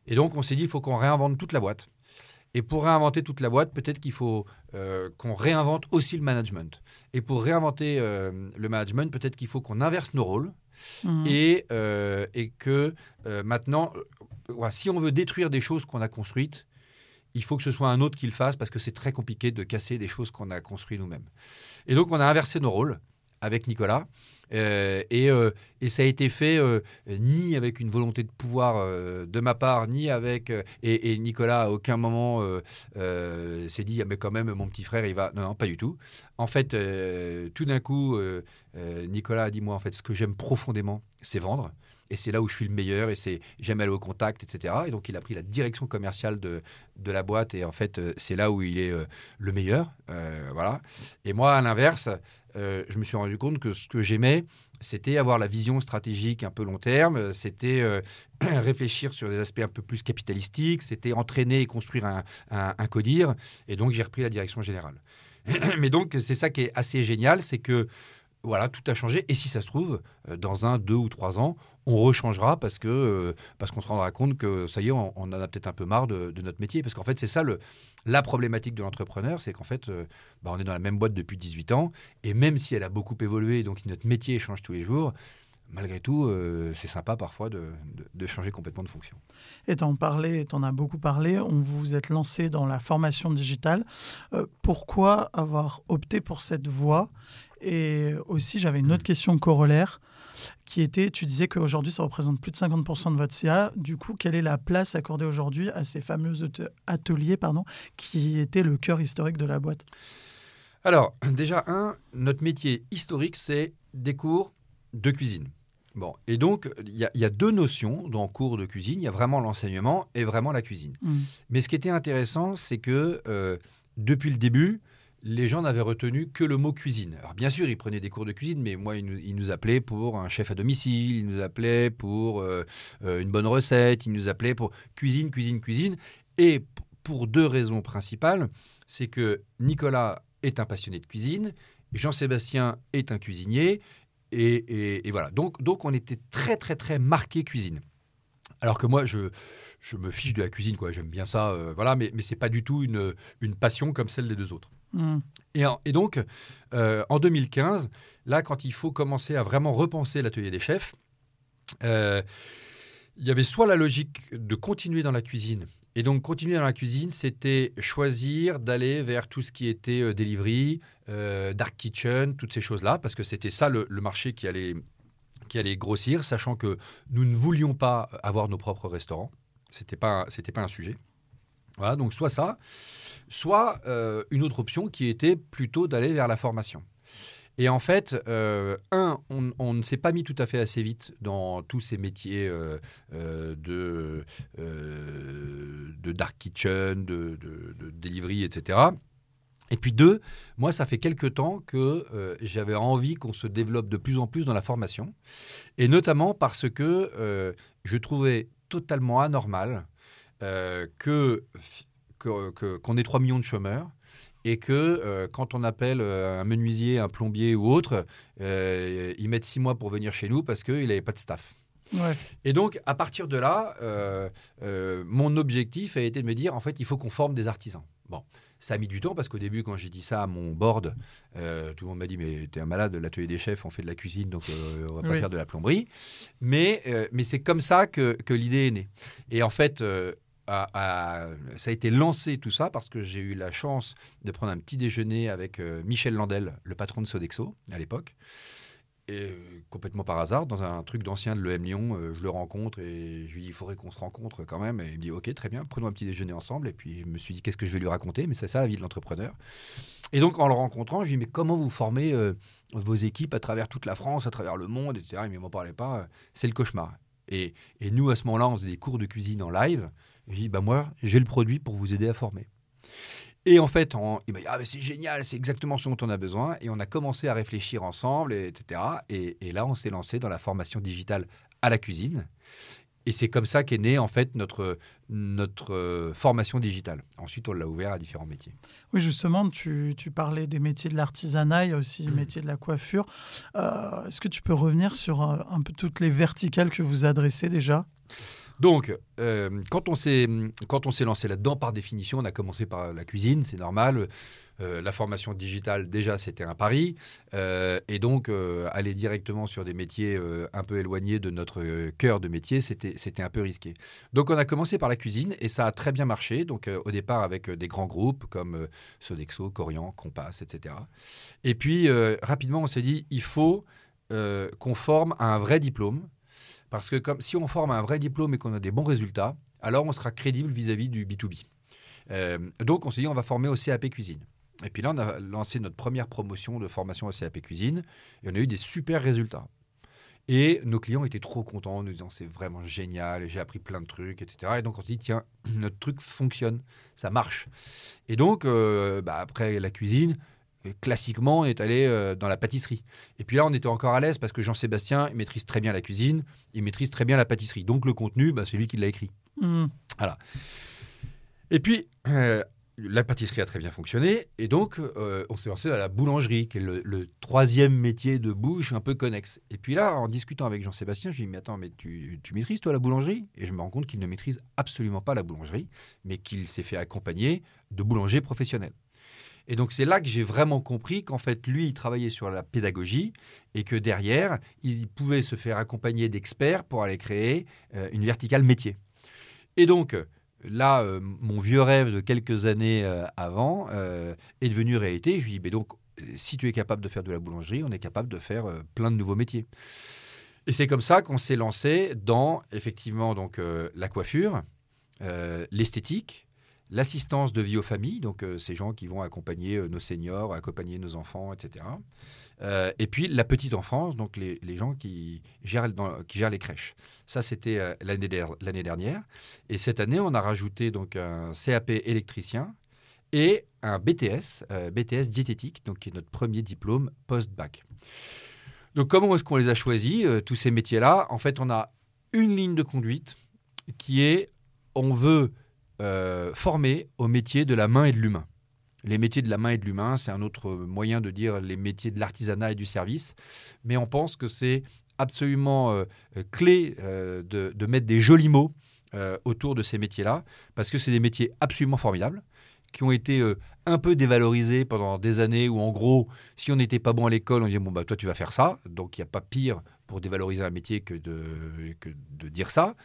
Et donc, on s'est dit, il faut qu'on réinvente toute la boîte. Et pour réinventer toute la boîte, peut-être qu'il faut euh, qu'on réinvente aussi le management. Et pour réinventer euh, le management, peut-être qu'il faut qu'on inverse nos rôles. Mmh. Et, euh, et, que maintenant, si on veut détruire des choses qu'on a construites, il faut que ce soit un autre qui le fasse parce que c'est très compliqué de casser des choses qu'on a construites nous-mêmes. Et donc, on a inversé nos rôles avec Nicolas. Euh, euh, et, ça a été fait euh, ni avec une volonté de pouvoir de ma part, ni avec. Et, Nicolas, à aucun moment, s'est dit ah, mais quand même, mon petit frère, il va. Non, non, pas du tout. En fait, tout d'un coup, Nicolas a dit moi, en fait, ce que j'aime profondément, c'est vendre et c'est là où je suis le meilleur et c'est j'aime aller au contact, etc. Et donc il a pris la direction commerciale de, de la boîte et en fait c'est là où il est le meilleur, voilà. Et moi à l'inverse, euh, je me suis rendu compte que ce que j'aimais, c'était avoir la vision stratégique un peu long terme, c'était euh, réfléchir sur des aspects un peu plus capitalistiques, c'était entraîner et construire un, codir, et donc j'ai repris la direction générale. Mais donc c'est ça qui est assez génial, c'est que voilà, tout a changé. Et si ça se trouve, euh, dans un, deux ou trois ans, on rechangera parce que euh, parce qu'on se rendra compte que ça y est, on, en a peut-être un peu marre de, notre métier. Parce qu'en fait, c'est ça le, la problématique de l'entrepreneur, c'est qu'en fait, euh, bah, on est dans la même boîte depuis 18 ans. Et même si elle a beaucoup évolué, donc si notre métier change tous les jours, malgré tout, c'est sympa parfois de, de, changer complètement de fonction. Et t'en parlais, t'en as beaucoup parlé. On vous êtes lancé dans la formation digitale. pourquoi avoir opté pour cette voie? Et aussi, j'avais une autre question corollaire qui était, tu disais qu'aujourd'hui, ça représente plus de 50% de votre CA. Du coup, quelle est la place accordée aujourd'hui à ces fameux ateliers pardon, qui étaient le cœur historique de la boîte? Alors, déjà, un, notre métier historique, c'est des cours de cuisine. Bon, et donc, il y, a deux notions dans cours de cuisine. Il y a vraiment l'enseignement et vraiment la cuisine. Mmh. Mais ce qui était intéressant, c'est que euh, depuis le début, les gens n'avaient retenu que le mot cuisine. Alors bien sûr, ils prenaient des cours de cuisine, mais moi, ils nous, appelaient pour un chef à domicile, ils nous appelaient pour euh, euh, une bonne recette, ils nous appelaient pour cuisine, cuisine, cuisine. Et pour deux raisons principales, c'est que Nicolas est un passionné de cuisine, Jean-Sébastien est un cuisinier, et, voilà. Donc, donc on était très, très, très marqué cuisine. Alors que moi, je, je me fiche de la cuisine, quoi. J'aime bien ça, euh, voilà, mais, mais ce n'est pas du tout une, une passion comme celle des deux autres. Mm. Et, donc, euh, en 2015, là, quand il faut commencer à vraiment repenser l'atelier des chefs, euh, il y avait soit la logique de continuer dans la cuisine. Et donc, continuer dans la cuisine, c'était choisir d'aller vers tout ce qui était euh, delivery, dark kitchen, toutes ces choses-là, parce que c'était ça le, marché qui allait, qui allait grossir, sachant que nous ne voulions pas avoir nos propres restaurants. Ce n'était pas un sujet. Donc soit ça soit euh, une autre option qui était plutôt d'aller vers la formation. Et en fait, euh, un, on, ne s'est pas mis tout à fait assez vite dans tous ces métiers euh, de, dark kitchen, de, de, delivery, etc. Et puis deux, moi, ça fait quelque temps que j'avais envie qu'on se développe de plus en plus dans la formation, et notamment parce que je trouvais totalement anormal que qu'on ait 3 millions de chômeurs et que euh, quand on appelle euh, un menuisier, un plombier ou autre, euh, ils mettent 6 mois pour venir chez nous parce qu'il n'avait pas de staff. Et donc, à partir de là, mon objectif a été de me dire, en fait, il faut qu'on forme des artisans. Bon, ça a mis du temps parce qu'au début, quand j'ai dit ça à mon board, tout le monde m'a dit Mais t'es un malade, l'atelier des chefs, on fait de la cuisine, donc on va pas faire de la plomberie. Mais, mais c'est comme ça que, que l'idée est née. Et en fait, ça a été lancé tout ça parce que j'ai eu la chance de prendre un petit déjeuner avec Michel Landel, le patron de Sodexo à l'époque. Et complètement par hasard, dans un truc d'ancien de l'EM Lyon, je le rencontre et je lui dis il faudrait qu'on se rencontre quand même. Et il me dit ok, très bien, prenons un petit déjeuner ensemble. Et puis je me suis dit qu'est-ce que je vais lui raconter? Mais c'est ça la vie de l'entrepreneur. Et donc en le rencontrant, je lui dis mais comment vous formez vos équipes à travers toute la France, à travers le monde, etc. Il m'en parlait pas. C'est le cauchemar. Et, et nous, à ce moment-là, on faisait des cours de cuisine en live. Je dis bah moi, j'ai le produit pour vous aider à former. Et en fait, il m'a dit Ah, mais c'est génial, c'est exactement ce dont on a besoin. Et on a commencé à réfléchir ensemble, etc. Et, là, on s'est lancé dans la formation digitale à la cuisine. Et c'est comme ça qu'est née en fait notre, notre euh, formation digitale. Ensuite, on l'a ouvert à différents métiers. Oui, justement, tu, tu parlais des métiers de l'artisanat, il y a aussi le métier de la coiffure. Euh, est-ce que tu peux revenir sur euh, un peu toutes les verticales que vous adressez déjà? Donc, euh, quand on s'est lancé là-dedans, par définition, on a commencé par la cuisine, c'est normal. Euh, la formation digitale, déjà, c'était un pari. Euh, et donc, aller directement sur des métiers un peu éloignés de notre cœur de métier, c'était un peu risqué. Donc, on a commencé par la cuisine et ça a très bien marché. Donc, au départ, avec des grands groupes comme Sodexo, Corian, Compass, etc. Et puis, rapidement, on s'est dit, il faut qu'on forme un vrai diplôme parce que comme, si on forme un vrai diplôme et qu'on a des bons résultats, alors on sera crédible vis-à-vis du B2B. Euh, donc on s'est dit, on va former au CAP cuisine. Et puis là, on a lancé notre première promotion de formation au CAP cuisine et on a eu des super résultats. Et nos clients étaient trop contents en nous disant c'est vraiment génial, j'ai appris plein de trucs, etc. Et donc on s'est dit tiens, notre truc fonctionne, ça marche. Et donc euh, bah, après la cuisine, classiquement, on est allé euh, dans la pâtisserie. Et puis là, on était encore à l'aise parce que Jean-Sébastien maîtrise très bien la cuisine, il maîtrise très bien la pâtisserie. Donc le contenu, bah, c'est lui qui l'a écrit. Mmh. Voilà. Et puis, euh, la pâtisserie a très bien fonctionné. Et donc, euh, on s'est lancé dans la boulangerie, qui est le, troisième métier de bouche un peu connexe. Et puis là, en discutant avec Jean-Sébastien, je lui ai dit, mais attends, mais tu, tu maîtrises toi la boulangerie? Et je me rends compte qu'il ne maîtrise absolument pas la boulangerie, mais qu'il s'est fait accompagner de boulangers professionnels. Et donc c'est là que j'ai vraiment compris qu'en fait, lui, il travaillait sur la pédagogie et que derrière, il pouvait se faire accompagner d'experts pour aller créer euh, une verticale métier. Et donc, là, euh, mon vieux rêve de quelques années euh, avant est devenu réalité. Je lui dis, mais donc, si tu es capable de faire de la boulangerie, on est capable de faire plein de nouveaux métiers. Et c'est comme ça qu'on s'est lancé dans, effectivement, donc, la coiffure, l'esthétique, l'assistance de vie aux familles, donc euh, ces gens qui vont accompagner euh, nos seniors, accompagner nos enfants, etc. Euh, et puis la petite enfance, donc les, gens qui gèrent, qui les crèches. Ça, c'était l'année dernière. Et cette année, on a rajouté donc un CAP électricien et un BTS, BTS diététique, donc qui est notre premier diplôme post-bac. Donc comment est-ce qu'on les a choisis, tous ces métiers-là? En fait, on a une ligne de conduite qui est, on veut euh, formés au métier de la main et de l'humain. Les métiers de la main et de l'humain, c'est un autre moyen de dire les métiers de l'artisanat et du service, mais on pense que c'est absolument euh, clé euh, de, mettre des jolis mots autour de ces métiers-là, parce que c'est des métiers absolument formidables, qui ont été un peu dévalorisés pendant des années, où en gros, si on n'était pas bon à l'école, on disait, bon, bah, toi, tu vas faire ça, donc il n'y a pas pire pour dévaloriser un métier que de, que de dire ça.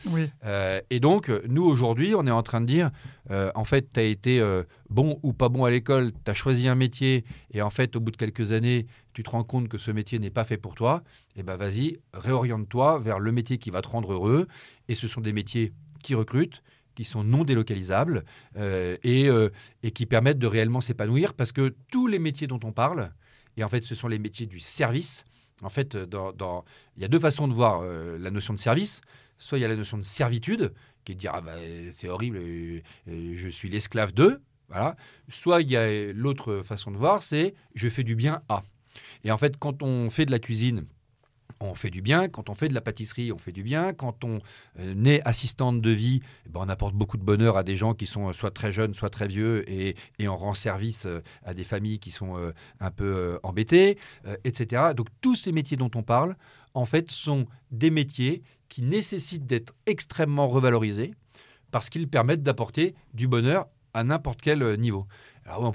Euh, et donc, nous, aujourd'hui, on est en train de dire, euh, en fait, tu as été euh, bon ou pas bon à l'école, tu as choisi un métier, et en fait, au bout de quelques années, tu te rends compte que ce métier n'est pas fait pour toi, et eh ben vas-y, réoriente-toi vers le métier qui va te rendre heureux. Et ce sont des métiers qui recrutent, qui sont non délocalisables et, et qui permettent de réellement s'épanouir, parce que tous les métiers dont on parle, et en fait, ce sont les métiers du service, en fait, dans, il y a deux façons de voir euh, la notion de service. Soit il y a la notion de servitude, qui est de dire ah bah, c'est horrible, je suis l'esclave d'eux. Voilà. Soit il y a l'autre façon de voir, c'est je fais du bien à. Et en fait, quand on fait de la cuisine on fait du bien. Quand on fait de la pâtisserie, on fait du bien. Quand on euh, est assistante de vie, eh ben, on apporte beaucoup de bonheur à des gens qui sont euh, soit très jeunes, soit très vieux, et, on rend service euh, à des familles qui sont un peu embêtées, etc. Donc tous ces métiers dont on parle, en fait, sont des métiers qui nécessitent d'être extrêmement revalorisés parce qu'ils permettent d'apporter du bonheur à n'importe quel niveau. Alors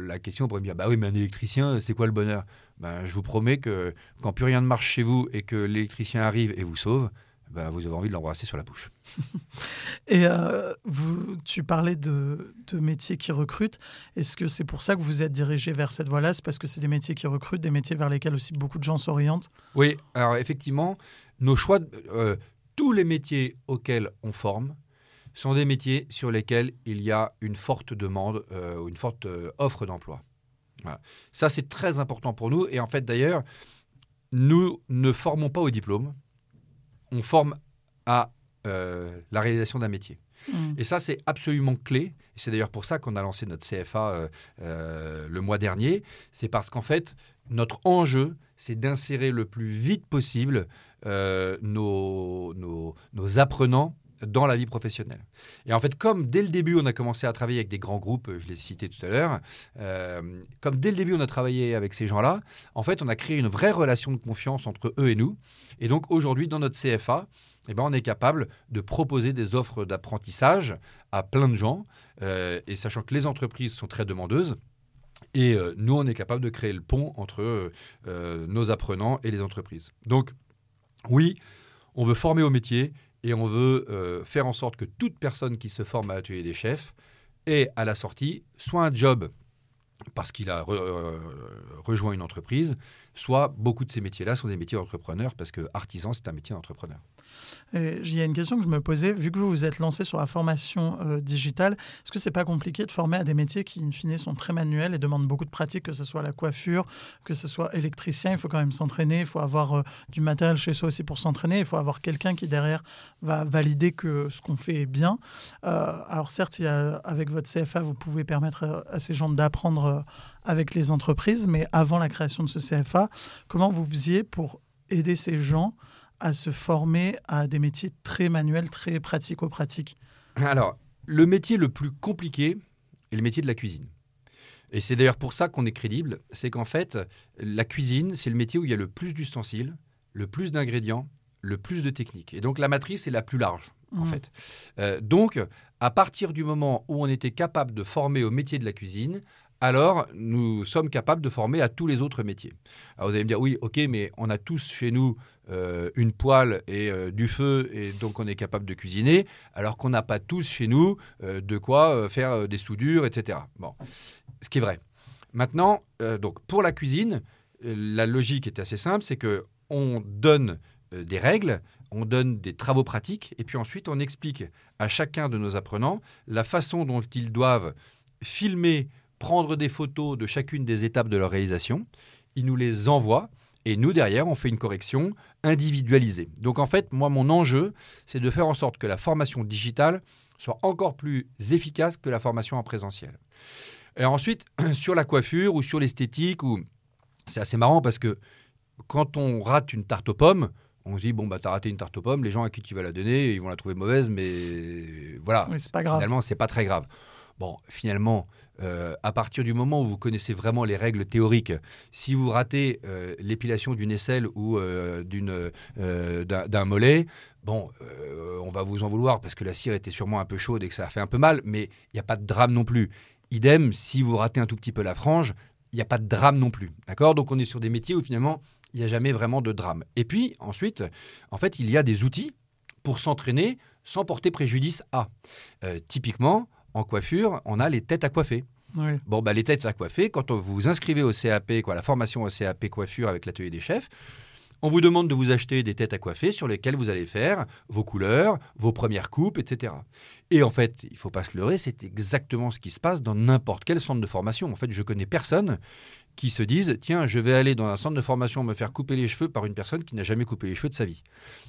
la question, on pourrait me dire, bah oui, mais un électricien, c'est quoi le bonheur? Ben, Je vous promets que quand plus rien ne marche chez vous et que l'électricien arrive et vous sauve, bah, vous avez envie de l'embrasser sur la bouche. Et euh, vous, tu parlais de, de, métiers qui recrutent. Est-ce que c'est pour ça que vous êtes dirigé vers cette voie-là? C'est parce que c'est des métiers qui recrutent, des métiers vers lesquels aussi beaucoup de gens s'orientent? Oui, alors effectivement, nos choix, euh, tous les métiers auxquels on forme sont des métiers sur lesquels il y a une forte demande euh, ou une forte offre d'emploi. Ça, c'est très important pour nous. Et en fait, d'ailleurs, nous ne formons pas au diplôme, on forme à euh, la réalisation d'un métier. Mm. Et ça, c'est absolument clé. C'est d'ailleurs pour ça qu'on a lancé notre CFA euh, euh, le mois dernier. C'est parce qu'en fait, notre enjeu, c'est d'insérer le plus vite possible nos, nos, apprenants dans la vie professionnelle. Et en fait, comme dès le début, on a commencé à travailler avec des grands groupes, je l'ai cité tout à l'heure, comme dès le début, on a travaillé avec ces gens-là, en fait, on a créé une vraie relation de confiance entre eux et nous. Et donc, aujourd'hui, dans notre CFA, eh ben, on est capable de proposer des offres d'apprentissage à plein de gens, euh, et sachant que les entreprises sont très demandeuses. Et euh, nous, on est capable de créer le pont entre euh, nos apprenants et les entreprises. Donc, oui, on veut former au métier et on veut faire en sorte que toute personne qui se forme à l'atelier des chefs ait à la sortie soit un job parce qu'il a rejoint une entreprise, soit beaucoup de ces métiers-là sont des métiers d'entrepreneurs parce que artisan, c'est un métier d'entrepreneur. Il y a une question que je me posais, vu que vous vous êtes lancé sur la formation euh, digitale, est-ce que c'est pas compliqué de former à des métiers qui, in fine, sont très manuels et demandent beaucoup de pratique, que ce soit la coiffure, que ce soit électricien, il faut quand même s'entraîner, il faut avoir euh, du matériel chez soi aussi pour s'entraîner, il faut avoir quelqu'un qui derrière va valider que ce qu'on fait est bien. Euh, alors certes, avec votre CFA, vous pouvez permettre à, ces gens d'apprendre avec les entreprises, mais avant la création de ce CFA, comment vous faisiez pour aider ces gens à se former à des métiers très manuels, très pratico-pratiques? Alors, le métier le plus compliqué est le métier de la cuisine. Et c'est d'ailleurs pour ça qu'on est crédible, c'est qu'en fait, la cuisine, c'est le métier où il y a le plus d'ustensiles, le plus d'ingrédients, le plus de techniques. Et donc la matrice est la plus large, en mmh. fait. Euh, donc, à partir du moment où on était capable de former au métier de la cuisine, alors nous sommes capables de former à tous les autres métiers. Alors vous allez me dire, oui, ok, mais on a tous chez nous euh, une poêle et euh, du feu, et donc on est capable de cuisiner, alors qu'on n'a pas tous chez nous euh, de quoi faire des soudures, etc. Bon, ce qui est vrai. Maintenant, donc pour la cuisine, la logique est assez simple, c'est que on donne des règles, on donne des travaux pratiques, et puis ensuite on explique à chacun de nos apprenants la façon dont ils doivent filmer prendre des photos de chacune des étapes de leur réalisation. Ils nous les envoient et nous, derrière, on fait une correction individualisée. Donc en fait, moi, mon enjeu, c'est de faire en sorte que la formation digitale soit encore plus efficace que la formation en présentiel. Et ensuite, sur la coiffure ou sur l'esthétique, ou... c'est assez marrant parce que quand on rate une tarte aux pommes, on se dit, bon, bah, t'as raté une tarte aux pommes, les gens à qui tu vas la donner, ils vont la trouver mauvaise, mais voilà. c'est pas grave. Finalement, c'est pas très grave. Bon, finalement, euh, à partir du moment où vous connaissez vraiment les règles théoriques, si vous ratez euh, l'épilation d'une aisselle ou euh, d'un mollet, bon, on va vous en vouloir parce que la cire était sûrement un peu chaude et que ça a fait un peu mal, mais il n'y a pas de drame non plus. Idem, si vous ratez un tout petit peu la frange, il n'y a pas de drame non plus. D'accord? Donc on est sur des métiers où finalement, il n'y a jamais vraiment de drame. Et puis ensuite, en fait, il y a des outils pour s'entraîner sans porter préjudice à. typiquement, en coiffure, on a les têtes à coiffer. Bon, bah, les têtes à coiffer, quand vous vous inscrivez au CAP, quoi, la formation au CAP coiffure avec l'atelier des chefs, on vous demande de vous acheter des têtes à coiffer sur lesquelles vous allez faire vos couleurs, vos premières coupes, etc. Et en fait, il ne faut pas se leurrer, c'est exactement ce qui se passe dans n'importe quel centre de formation. En fait, je connais personne qui se dise tiens, je vais aller dans un centre de formation me faire couper les cheveux par une personne qui n'a jamais coupé les cheveux de sa vie.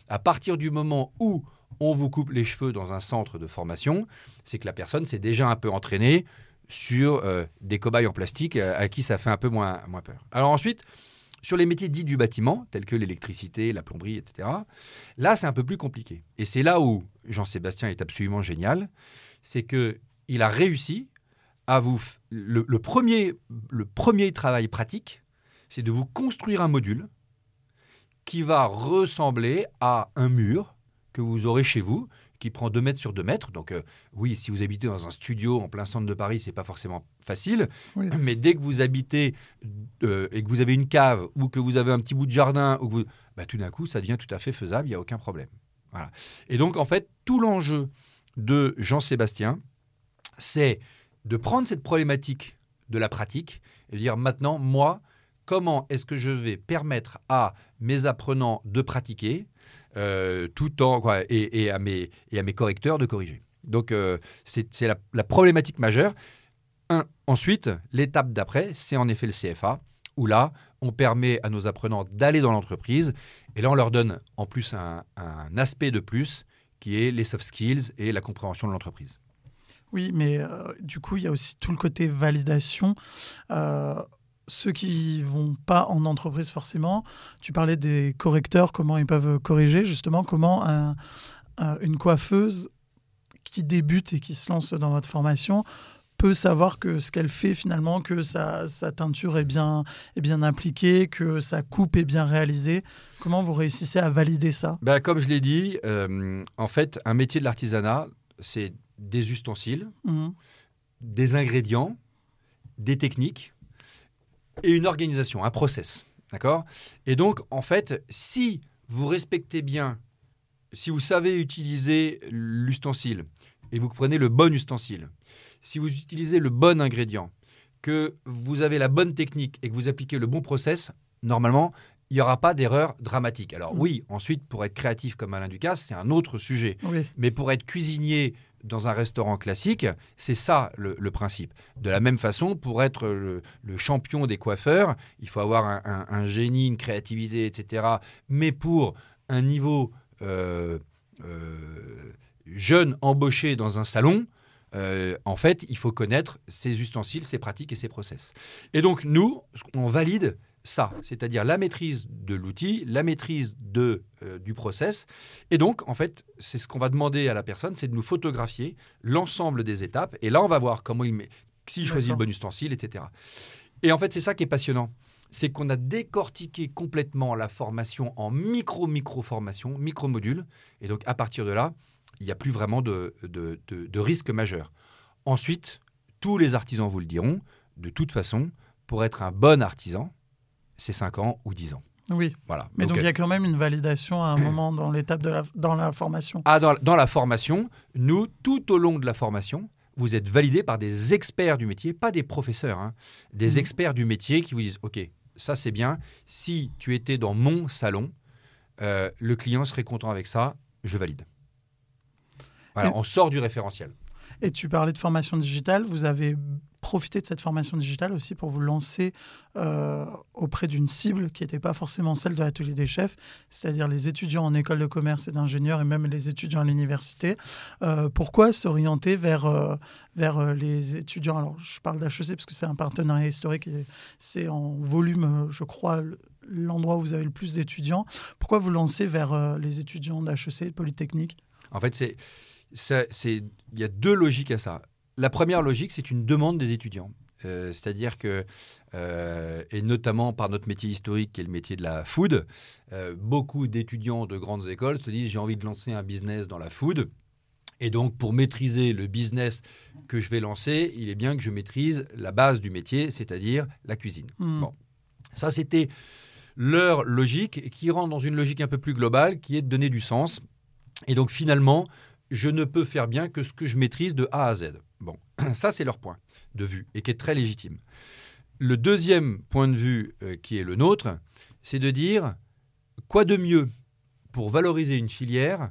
À partir du moment où on vous coupe les cheveux dans un centre de formation, c'est que la personne s'est déjà un peu entraînée sur euh, des cobayes en plastique euh, à qui ça fait un peu moins, moins peur. Alors ensuite, sur les métiers dits du bâtiment, tels que l'électricité, la plomberie, etc., là, c'est un peu plus compliqué. Et c'est là où Jean-Sébastien est absolument génial, c'est qu'il a réussi à vous... Le, premier, le premier travail pratique, c'est de vous construire un module qui va ressembler à un mur que vous aurez chez vous, qui prend 2 mètres sur 2 mètres. Donc euh, oui, si vous habitez dans un studio en plein centre de Paris, c'est pas forcément facile. Mais dès que vous habitez euh, et que vous avez une cave ou que vous avez un petit bout de jardin, ou bah, tout d'un coup, ça devient tout à fait faisable, il n'y a aucun problème. Voilà. Et donc, en fait, tout l'enjeu de Jean-Sébastien, c'est de prendre cette problématique de la pratique et de dire maintenant, moi, comment est-ce que je vais permettre à mes apprenants de pratiquer euh, tout en, et, à mes, correcteurs de corriger. Donc, euh, c'est la, problématique majeure. Ensuite, l'étape d'après, c'est en effet le CFA, où là, on permet à nos apprenants d'aller dans l'entreprise, et là, on leur donne en plus un, aspect de plus, qui est les soft skills et la compréhension de l'entreprise. Oui, mais euh, du coup, il y a aussi tout le côté validation. Ceux qui vont pas en entreprise forcément, tu parlais des correcteurs, comment ils peuvent corriger, justement, comment un, un, une coiffeuse qui débute et qui se lance dans votre formation peut savoir que ce qu'elle fait finalement, que sa, sa, teinture est bien, est bien appliquée, que sa coupe est bien réalisée. Comment vous réussissez à valider ça? Ben, Comme je l'ai dit, euh, en fait, un métier de l'artisanat, c'est des ustensiles, mmh. des ingrédients, des techniques et une organisation, un process. D'accord? Et donc, en fait, si vous respectez bien, si vous savez utiliser l'ustensile et vous prenez le bon ustensile, si vous utilisez le bon ingrédient, que vous avez la bonne technique et que vous appliquez le bon process, normalement, il n'y aura pas d'erreur dramatique. Alors oui, ensuite, pour être créatif comme Alain Ducasse, c'est un autre sujet. Oui. Mais pour être cuisinier dans un restaurant classique, c'est ça le, principe. De la même façon, pour être le, champion des coiffeurs, il faut avoir un, génie, une créativité, etc. Mais pour un niveau euh, euh, jeune embauché dans un salon, euh, en fait, il faut connaître ses ustensiles, ses pratiques et ses process. Et donc, nous, on valide ça, c'est-à-dire la maîtrise de l'outil, la maîtrise de, euh, du process. Et donc, en fait, c'est ce qu'on va demander à la personne, c'est de nous photographier l'ensemble des étapes. Et là, on va voir comment il met, s'il choisit le bon ustensile, etc. Et en fait, c'est ça qui est passionnant. C'est qu'on a décortiqué complètement la formation en micro-micro-formation, micro-modules. Et donc, à partir de là, il n'y a plus vraiment de, de, de, de risque majeur. Ensuite, tous les artisans vous le diront, de toute façon, pour être un bon artisan, c'est 5 ans ou 10 ans. Oui. Voilà. Mais donc, il y a quand même une validation à un moment dans l'étape de la, dans la formation. Ah, dans, dans, la formation, nous, tout au long de la formation, vous êtes validé par des experts du métier, pas des professeurs, hein, des mmh. experts du métier qui vous disent, OK, ça c'est bien, si tu étais dans mon salon, euh, le client serait content avec ça, je valide. Voilà, Et... on sort du référentiel. Et tu parlais de formation digitale, vous avez profiter de cette formation digitale aussi pour vous lancer euh, auprès d'une cible qui n'était pas forcément celle de l'atelier des chefs, c'est-à-dire les étudiants en école de commerce et d'ingénieurs et même les étudiants à l'université. Euh, pourquoi s'orienter vers, euh, vers les étudiants? Alors, je parle d'HEC parce que c'est un partenariat historique et c'est en volume, je crois, l'endroit où vous avez le plus d'étudiants. Pourquoi vous lancez vers les étudiants d'HEC et de Polytechnique? En fait, c'est il y a deux logiques à ça la première logique, c'est une demande des étudiants. Euh, C'est-à-dire que, euh, et notamment par notre métier historique qui est le métier de la food, euh, beaucoup d'étudiants de grandes écoles se disent j'ai envie de lancer un business dans la food. Et donc, pour maîtriser le business que je vais lancer, il est bien que je maîtrise la base du métier, c'est-à-dire la cuisine. Mmh. Bon, ça, c'était leur logique qui rentre dans une logique un peu plus globale qui est de donner du sens. Et donc, finalement, je ne peux faire bien que ce que je maîtrise de A à Z. Bon, ça c'est leur point de vue et qui est très légitime. Le deuxième point de vue euh, qui est le nôtre, c'est de dire quoi de mieux pour valoriser une filière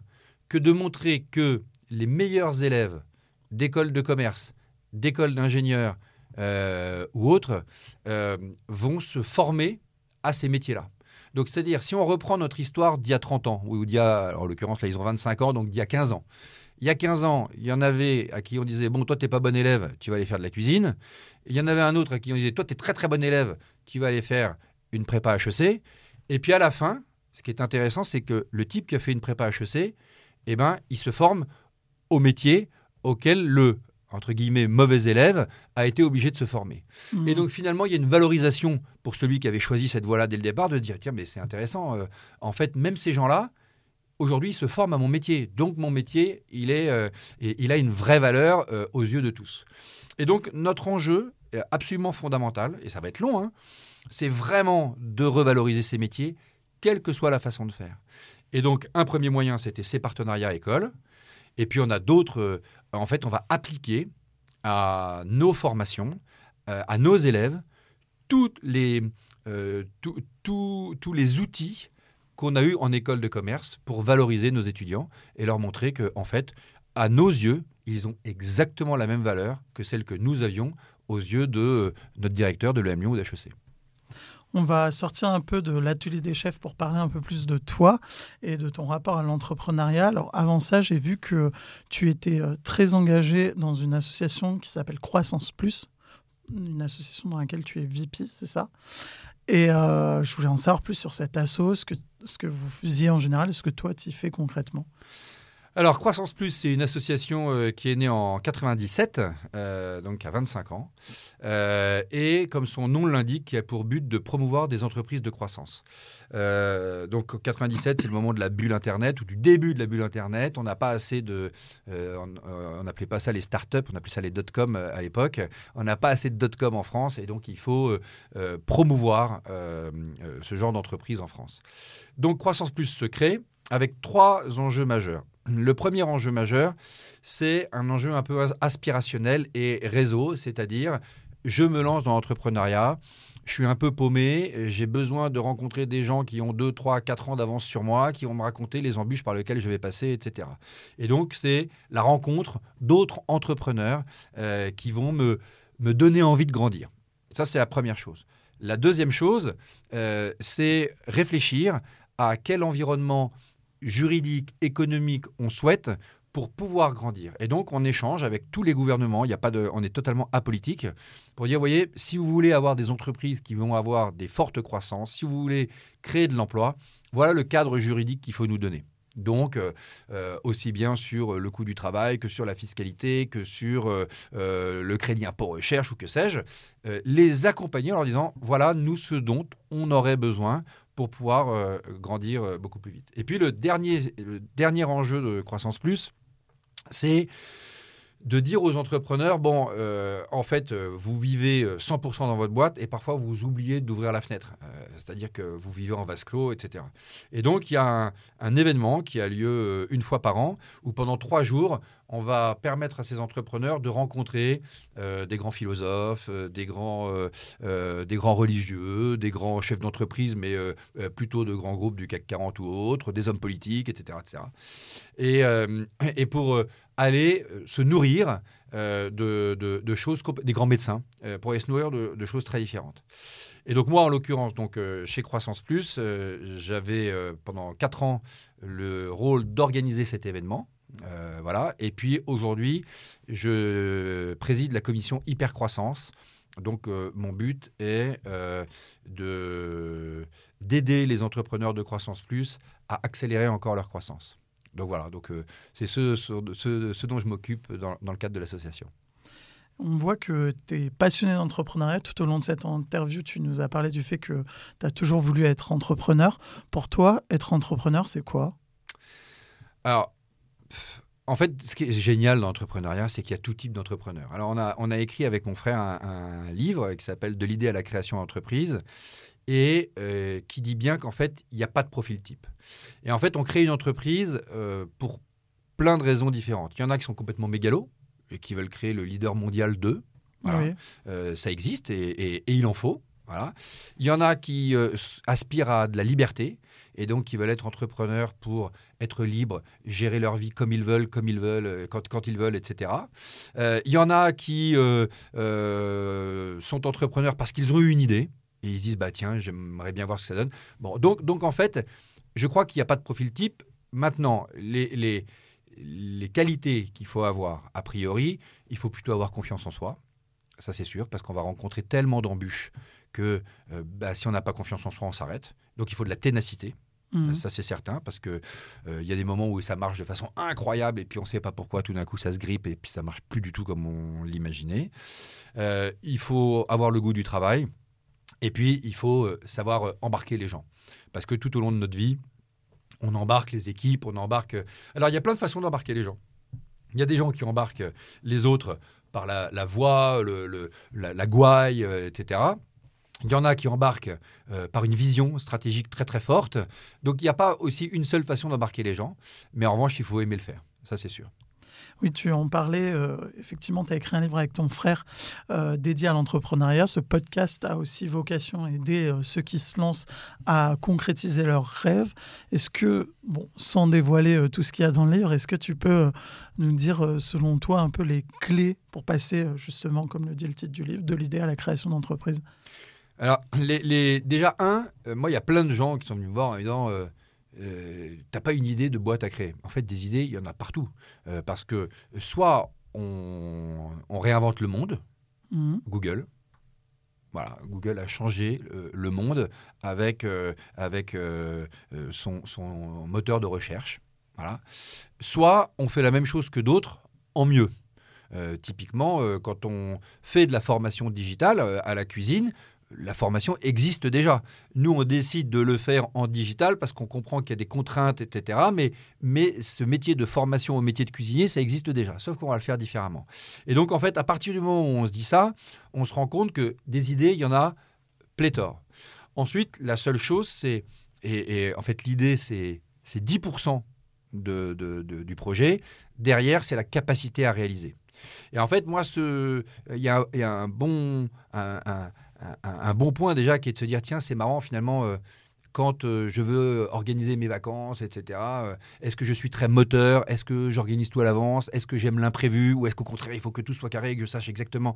que de montrer que les meilleurs élèves d'écoles de commerce, d'écoles d'ingénieurs euh, ou autres euh, vont se former à ces métiers-là. Donc, c'est-à-dire, si on reprend notre histoire d'il y a 30 ans, ou d'il y a, en l'occurrence, là, ils ont 25 ans, donc d'il y a 15 ans, il y a 15 ans, il y en avait à qui on disait Bon, toi, tu n'es pas bon élève, tu vas aller faire de la cuisine. Il y en avait un autre à qui on disait Toi, tu es très très bon élève, tu vas aller faire une prépa HEC. Et puis à la fin, ce qui est intéressant, c'est que le type qui a fait une prépa HEC, eh ben, il se forme au métier auquel le entre guillemets, mauvais élève, a été obligé de se former. Mmh. Et donc finalement, il y a une valorisation pour celui qui avait choisi cette voie-là dès le départ, de se dire, tiens, mais c'est intéressant, euh, en fait, même ces gens-là, aujourd'hui, se forment à mon métier. Donc mon métier, il, est, euh, il a une vraie valeur euh, aux yeux de tous. Et donc notre enjeu est absolument fondamental, et ça va être long, hein, c'est vraiment de revaloriser ces métiers, quelle que soit la façon de faire. Et donc, un premier moyen, c'était ces partenariats écoles. Et puis, on a d'autres. En fait, on va appliquer à nos formations, euh, à nos élèves, euh, tous les outils qu'on a eus en école de commerce pour valoriser nos étudiants et leur montrer que, en fait, à nos yeux, ils ont exactement la même valeur que celle que nous avions aux yeux de euh, notre directeur de l'EM Lyon ou d'HEC. On va sortir un peu de l'atelier des chefs pour parler un peu plus de toi et de ton rapport à l'entrepreneuriat. Alors avant ça, j'ai vu que tu étais euh, très engagé dans une association qui s'appelle Croissance Plus, une association dans laquelle tu es VP, c'est ça? Et euh, je voulais en savoir plus sur cet asso, ce que, ce que vous faisiez en général et ce que toi tu fais concrètement. Alors, Croissance Plus, c'est une association euh, qui est née en 97, euh, donc à 25 ans, euh, et comme son nom l'indique, qui a pour but de promouvoir des entreprises de croissance. Donc, 97, c'est le moment de la bulle Internet ou du début de la bulle Internet. On n'a pas assez de, on n'appelait pas ça les startups, on appelait ça les dot-com à l'époque. On n'a pas assez de dot-com en France, et donc il faut promouvoir ce genre d'entreprise en France. Donc, Croissance Plus se crée avec trois enjeux majeurs. Le premier enjeu majeur, c'est un enjeu un peu as- aspirationnel et réseau, c'est-à-dire je me lance dans l'entrepreneuriat, je suis un peu paumé, j'ai besoin de rencontrer des gens qui ont 2, 3, 4 ans d'avance sur moi, qui vont me raconter les embûches par lesquelles je vais passer, etc. Et donc, c'est la rencontre d'autres entrepreneurs euh, qui vont me, me donner envie de grandir. Ça, c'est la première chose. La deuxième chose, euh, c'est réfléchir à quel environnement juridique, économique on souhaite pour pouvoir grandir. Et donc, on échange avec tous les gouvernements. Il y a pas de, on est totalement apolitique pour dire, voyez, si vous voulez avoir des entreprises qui vont avoir des fortes croissances, si vous voulez créer de l'emploi, voilà le cadre juridique qu'il faut nous donner. Donc, euh, euh, aussi bien sur le coût du travail que sur la fiscalité, que sur euh, euh, le crédit impôt recherche ou que sais-je, euh, les accompagner en leur disant, voilà, nous, ce dont on aurait besoin pour pouvoir euh, grandir euh, beaucoup plus vite. Et puis le dernier, le dernier enjeu de Croissance Plus, c'est de dire aux entrepreneurs, bon, euh, en fait, euh, vous vivez euh, 100% dans votre boîte et parfois vous oubliez d'ouvrir la fenêtre. Euh, C'est-à-dire que vous vivez en vase clos, etc. Et donc, il y a un, événement qui a lieu euh, une fois par an où pendant trois jours, on va permettre à ces entrepreneurs de rencontrer euh, des grands philosophes, euh, des, grands, euh, euh, des grands religieux, des grands chefs d'entreprise, mais euh, euh, plutôt de grands groupes du CAC 40 ou autres, des hommes politiques, etc. etc. Et, euh, pour euh, aller se nourrir de, de- choses, des grands médecins, pour aller se nourrir de, choses très différentes. Et donc moi, en l'occurrence, donc euh, chez Croissance Plus, euh, j'avais euh, pendant quatre ans le rôle d'organiser cet événement. Voilà. Et puis aujourd'hui, je préside la commission hypercroissance. Donc mon but est de d'aider les entrepreneurs de Croissance Plus à accélérer encore leur croissance. Donc voilà, donc euh, c'est ce, ce, ce- dont je m'occupe dans, dans le cadre de l'association. On voit que tu es passionné d'entrepreneuriat. Tout au long de cette interview, tu nous as parlé du fait que tu as toujours voulu être entrepreneur. Pour toi, être entrepreneur, c'est quoi? Alors, en fait, ce qui est génial dans l'entrepreneuriat, c'est qu'il y a tout type d'entrepreneurs. Alors, on a, on a écrit avec mon frère un, un livre qui s'appelle De l'idée à la création d'entreprise et euh, qui dit bien qu'en fait, il n'y a pas de profil type. Et en fait, on crée une entreprise euh, pour plein de raisons différentes. Il y en a qui sont complètement mégalos et qui veulent créer le leader mondial d'eux. Voilà. Oui. Euh, ça existe et, et- et il en faut. Voilà. Il y en a qui aspirent à de la liberté et donc qui veulent être entrepreneurs pour être libres, gérer leur vie comme ils veulent, comme ils veulent, quand, quand ils veulent, etc. Il y en a qui sont entrepreneurs parce qu'ils ont eu une idée et ils se disent bah tiens j'aimerais bien voir ce que ça donne. Bon donc donc en fait je crois qu'il n'y a pas de profil type. Maintenant les, les les qualités qu'il faut avoir a priori, il faut plutôt avoir confiance en soi. Ça, c'est sûr, parce qu'on va rencontrer tellement d'embûches que euh, bah, si on n'a pas confiance en soi, on s'arrête. Donc, il faut de la ténacité. Mhm. Ça, c'est certain, parce qu'il il y a des moments où ça marche de façon incroyable, et puis on ne sait pas pourquoi, tout d'un coup, ça se grippe, et puis ça marche plus du tout comme on l'imaginait. Euh, il faut avoir le goût du travail, et puis il faut euh, savoir euh, embarquer les gens. Parce que tout au long de notre vie, on embarque les équipes, on embarque... Alors, il y a plein de façons d'embarquer les gens. Il y a des gens qui embarquent les autres par la, la voix, la, la gouaille, euh, etc. Il y en a qui embarquent euh, par une vision stratégique très très forte. Donc il n'y a pas aussi une seule façon d'embarquer les gens. Mais en revanche, il faut aimer le faire. Ça, c'est sûr. Oui, tu en parlais. Euh, effectivement, tu as écrit un livre avec ton frère euh, dédié à l'entrepreneuriat. Ce podcast a aussi vocation à aider ceux qui se lancent à concrétiser leurs rêves. Est-ce que, bon, sans dévoiler tout ce qu'il y a dans le livre, est-ce que tu peux nous dire, selon toi, un peu les clés pour passer, justement, comme le dit le titre du livre, de l'idée à la création d'entreprise? Alors, déjà, un, euh, moi, il y a plein de gens qui sont venus me voir en disant euh, euh, T'as pas une idée de boîte à créer En fait, des idées, il y en a partout. parce que soit on, réinvente le monde, mmh. Google. Voilà, Google a changé le, monde avec, avec son, son, moteur de recherche. Voilà. Soit on fait la même chose que d'autres en mieux. typiquement, quand on fait de la formation digitale à la cuisine, la formation existe déjà. Nous, on décide de le faire en digital parce qu'on comprend qu'il y a des contraintes, etc. Mais, mais ce métier de formation au métier de cuisinier, ça existe déjà, sauf qu'on va le faire différemment. Et donc, en fait, à partir du moment où on se dit ça, on se rend compte que des idées, il y en a pléthore. Ensuite, la seule chose, c'est, et, en fait, l'idée, c'est 10% de, du projet. Derrière, c'est la capacité à réaliser. Et en fait, moi, il y, a, un bon, un, bon point déjà qui est de se dire tiens, c'est marrant finalement. Euh, quand euh, je veux organiser mes vacances, etc. Euh, est-ce que je suis très moteur? Est-ce que j'organise tout à l'avance? Est-ce que j'aime l'imprévu? Ou est-ce qu'au contraire, il faut que tout soit carré et que je sache exactement?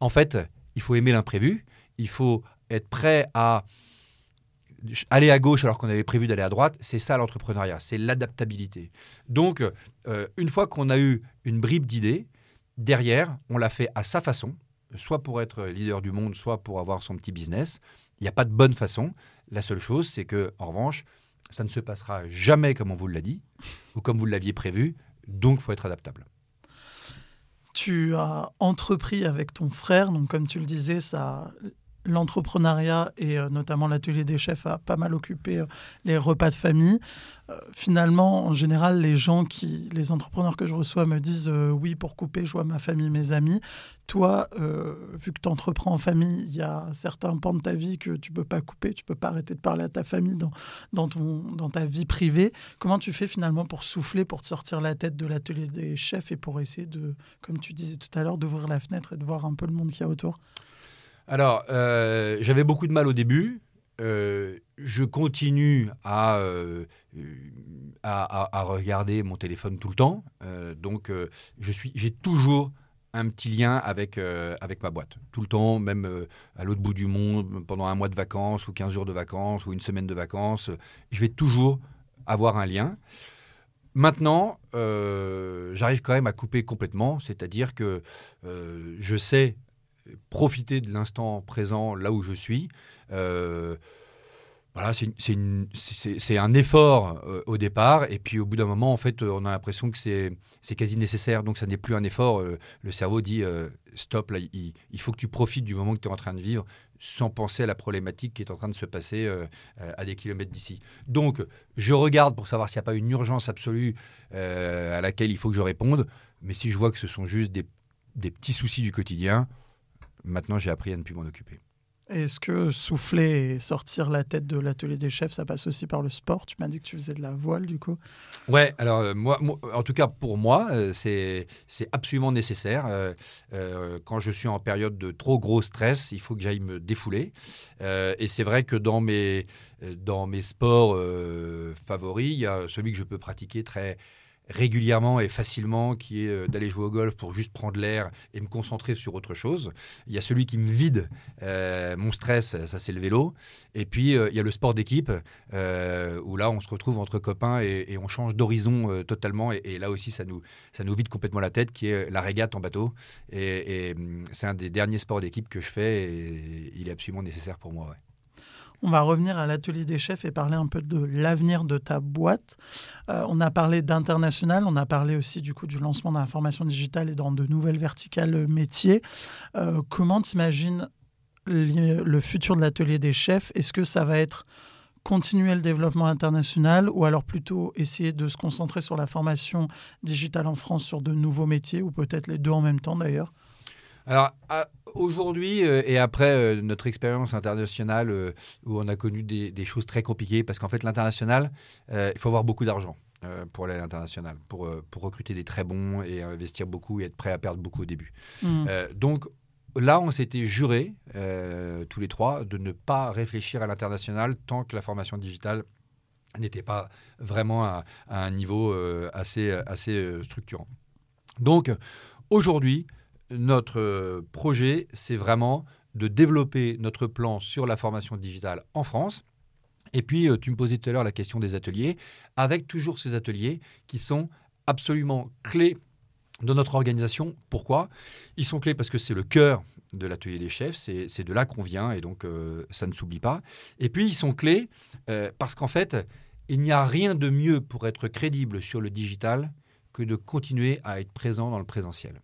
En fait, il faut aimer l'imprévu. Il faut être prêt à aller à gauche alors qu'on avait prévu d'aller à droite. C'est ça l'entrepreneuriat, c'est l'adaptabilité. Donc, une fois qu'on a eu une bribe d'idées, derrière, on l'a fait à sa façon soit pour être leader du monde, soit pour avoir son petit business. Il n'y a pas de bonne façon. La seule chose, c'est que, en revanche, ça ne se passera jamais comme on vous l'a dit ou comme vous l'aviez prévu. Donc, faut être adaptable. Tu as entrepris avec ton frère, donc comme tu le disais, ça, l'entrepreneuriat et euh, notamment l'atelier des chefs a pas mal occupé euh, les repas de famille. Euh, finalement, en général, les gens qui, les entrepreneurs que je reçois me disent oui pour couper, je vois ma famille, mes amis. Toi, vu que tu entreprends en famille, il y a certains pans de ta vie que tu peux pas couper, tu peux pas arrêter de parler à ta famille dans, dans, ton, dans ta vie privée. Comment tu fais finalement pour souffler, pour te sortir la tête de l'atelier des chefs et pour essayer de, comme tu disais tout à l'heure, d'ouvrir la fenêtre et de voir un peu le monde qu'il y a autour? Alors, euh, j'avais beaucoup de mal au début. Euh, je continue euh, à, à, regarder mon téléphone tout le temps. donc, j'ai toujours un petit lien avec, avec ma boîte. Tout le temps, même à l'autre bout du monde, pendant un mois de vacances, ou 15 jours de vacances, ou une semaine de vacances, je vais toujours avoir un lien. Maintenant, j'arrive quand même à couper complètement, c'est-à-dire que je sais profiter de l'instant présent là où je suis. Euh, voilà, c'est un effort euh, au départ, et puis au bout d'un moment, en fait, on a l'impression que c'est quasi nécessaire, donc ça n'est plus un effort. Euh, le cerveau dit stop, là, il, faut que tu profites du moment que tu es en train de vivre, sans penser à la problématique qui est en train de se passer à des kilomètres d'ici. Donc, je regarde pour savoir s'il n'y a pas une urgence absolue à laquelle il faut que je réponde, mais si je vois que ce sont juste des, des petits soucis du quotidien, Maintenant, j'ai appris à ne plus m'en occuper. Est-ce que souffler et sortir la tête de l'atelier des chefs, ça passe aussi par le sport? Tu m'as dit que tu faisais de la voile, du coup. Ouais, alors euh, moi, en tout cas pour moi, euh, c'est absolument nécessaire. Euh, quand je suis en période de trop gros stress, il faut que j'aille me défouler. et c'est vrai que dans mes, dans mes sports favoris, il y a celui que je peux pratiquer très régulièrement et facilement, qui est euh, d'aller jouer au golf pour juste prendre l'air et me concentrer sur autre chose. Il y a celui qui me vide euh, mon stress, ça c'est le vélo. Et puis euh, il y a le sport d'équipe, où là on se retrouve entre copains et, on change d'horizon totalement. Et, là aussi ça nous, ça nous vide complètement la tête, qui est la régate en bateau. Et, hum, c'est un des derniers sports d'équipe que je fais et il est absolument nécessaire pour moi. On va revenir à l'atelier des chefs et parler un peu de l'avenir de ta boîte. Euh, on a parlé d'international, on a parlé aussi du coup du lancement de la formation digitale et dans de nouvelles verticales métiers. Euh, comment t'imagines le futur de l'atelier des chefs? Est-ce que ça va être continuer le développement international ou alors plutôt essayer de se concentrer sur la formation digitale en France sur de nouveaux métiers ou peut-être les deux en même temps d'ailleurs? Alors, aujourd'hui, euh, et après euh, notre expérience internationale, euh, où on a connu des, choses très compliquées, parce qu'en fait, l'international, il faut avoir beaucoup d'argent. pour aller à l'international, pour, pour recruter des très bons et investir beaucoup et être prêt à perdre beaucoup au début. Hmm. donc là, on s'était juré, tous les trois, de ne pas réfléchir à l'international tant que la formation digitale n'était pas vraiment à, à un niveau assez, assez structurant. Donc aujourd'hui, notre euh, projet, c'est vraiment de développer notre plan sur la formation digitale en France. Et puis, euh, tu me posais tout à l'heure la question des ateliers, avec toujours ces ateliers qui sont absolument clés de notre organisation. Pourquoi? Ils sont clés parce que c'est le cœur de l'atelier des chefs, c'est de là qu'on vient et donc euh, ça ne s'oublie pas. Et puis, ils sont clés parce qu'en fait, il n'y a rien de mieux pour être crédible sur le digital que de continuer à être présent dans le présentiel.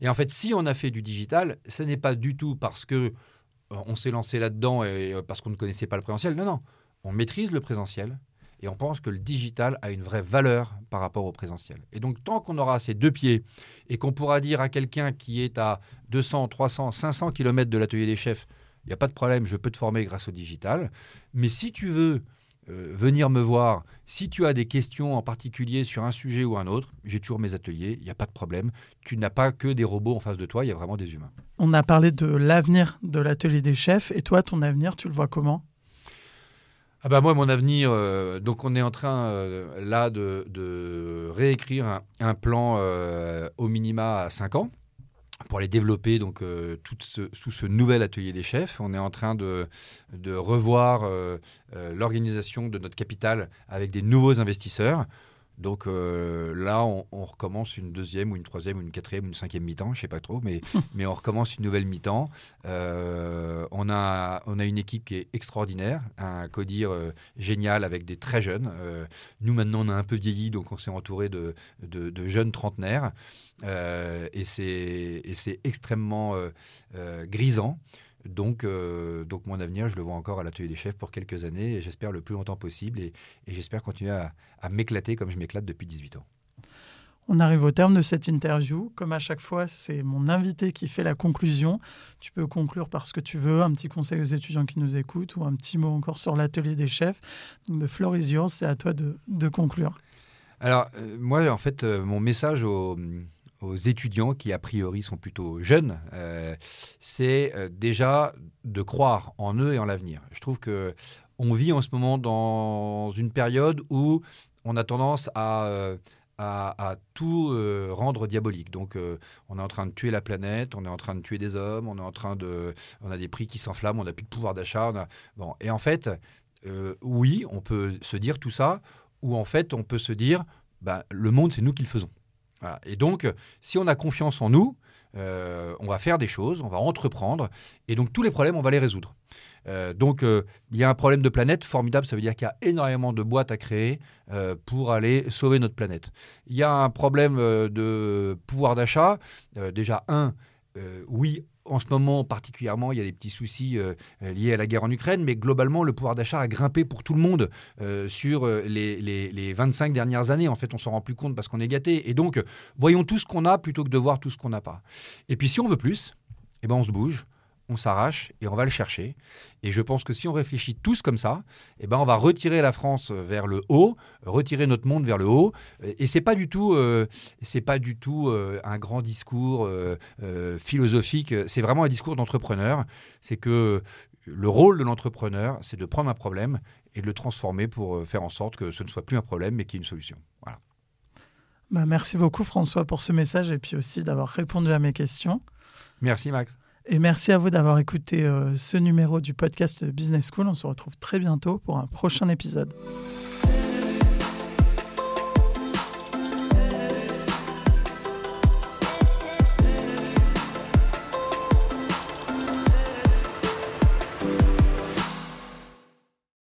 Et en fait, si on a fait du digital, ce n'est pas du tout parce que euh, on s'est lancé là-dedans et euh, parce qu'on ne connaissait pas le présentiel. Non, non. On maîtrise le présentiel et on pense que le digital a une vraie valeur par rapport au présentiel. Et donc, tant qu'on aura ces deux pieds et qu'on pourra dire à quelqu'un qui est à 200, 300, 500 km de l'atelier des chefs, il n'y a pas de problème, je peux te former grâce au digital. Mais si tu veux euh, venir me voir. Si tu as des questions en particulier sur un sujet ou un autre, j'ai toujours mes ateliers, il n'y a pas de problème. Tu n'as pas que des robots en face de toi, il y a vraiment des humains. On a parlé de l'avenir de l'atelier des chefs, et toi, ton avenir, tu le vois comment? Ah bah moi, mon avenir, euh, donc on est en train euh, là de, réécrire un, plan au minima à 5 ans pour les développer donc euh, sous ce nouvel atelier des chefs. On est en train de, de revoir euh, euh, l'organisation de notre capital avec des nouveaux investisseurs. Donc là, on, recommence une deuxième ou une troisième ou une quatrième ou une cinquième mi-temps, je sais pas trop, mais, mais on recommence une nouvelle mi-temps. on, a, on a une équipe qui est extraordinaire, un codir génial avec des très jeunes. nous, maintenant, on a un peu vieilli, donc on s'est entouré de, de, de jeunes trentenaires. Euh, et c'est extrêmement euh, euh, grisant. Donc, donc mon avenir, je le vois encore à l'atelier des chefs pour quelques années, et j'espère le plus longtemps possible, et, j'espère continuer à, m'éclater comme je m'éclate depuis 18 ans. On arrive au terme de cette interview. Comme à chaque fois, c'est mon invité qui fait la conclusion. Tu peux conclure par ce que tu veux, un petit conseil aux étudiants qui nous écoutent ou un petit mot encore sur l'atelier des chefs. Donc, de Florisio, c'est à toi de, de conclure. Alors, moi, en fait, mon message aux, aux étudiants qui a priori sont plutôt jeunes, euh, c'est euh, déjà de croire en eux et en l'avenir. Je trouve que on vit en ce moment dans une période où on a tendance à, euh, tout rendre diabolique. Donc, on est en train de tuer la planète, on est en train de tuer des hommes, on est en train de, on a des prix qui s'enflamment, on n'a plus de pouvoir d'achat. Bon, et en fait, oui, on peut se dire tout ça, ou en fait, on peut se dire, bah, le monde, c'est nous qui le faisons. Et donc, si on a confiance en nous, euh, on va faire des choses, on va entreprendre, et donc tous les problèmes, on va les résoudre. Euh, donc, euh, il y a un problème de planète formidable, ça veut dire qu'il y a énormément de boîtes à créer pour aller sauver notre planète. Il y a un problème de pouvoir d'achat. déjà, un, oui, en ce moment particulièrement, il y a des petits soucis euh, liés à la guerre en Ukraine, mais globalement, le pouvoir d'achat a grimpé pour tout le monde euh, sur euh, les, les, 25 dernières années. En fait, on s'en rend plus compte parce qu'on est gâté. Et donc, voyons tout ce qu'on a plutôt que de voir tout ce qu'on n'a pas. Et puis, si on veut plus, eh ben, on se bouge on s'arrache et on va le chercher. Et je pense que si on réfléchit tous comme ça, eh ben on va retirer la France vers le haut, retirer notre monde vers le haut. Et c'est pas du tout, euh, c'est pas du tout euh, un grand discours euh, philosophique. C'est vraiment un discours d'entrepreneur. C'est que le rôle de l'entrepreneur, c'est de prendre un problème et de le transformer pour faire en sorte que ce ne soit plus un problème, mais qu'il y ait une solution. Voilà. Bah, merci beaucoup François pour ce message et puis aussi d'avoir répondu à mes questions. Merci Max. Et merci à vous d'avoir écouté euh, ce numéro du podcast Business School. On se retrouve très bientôt pour un prochain épisode.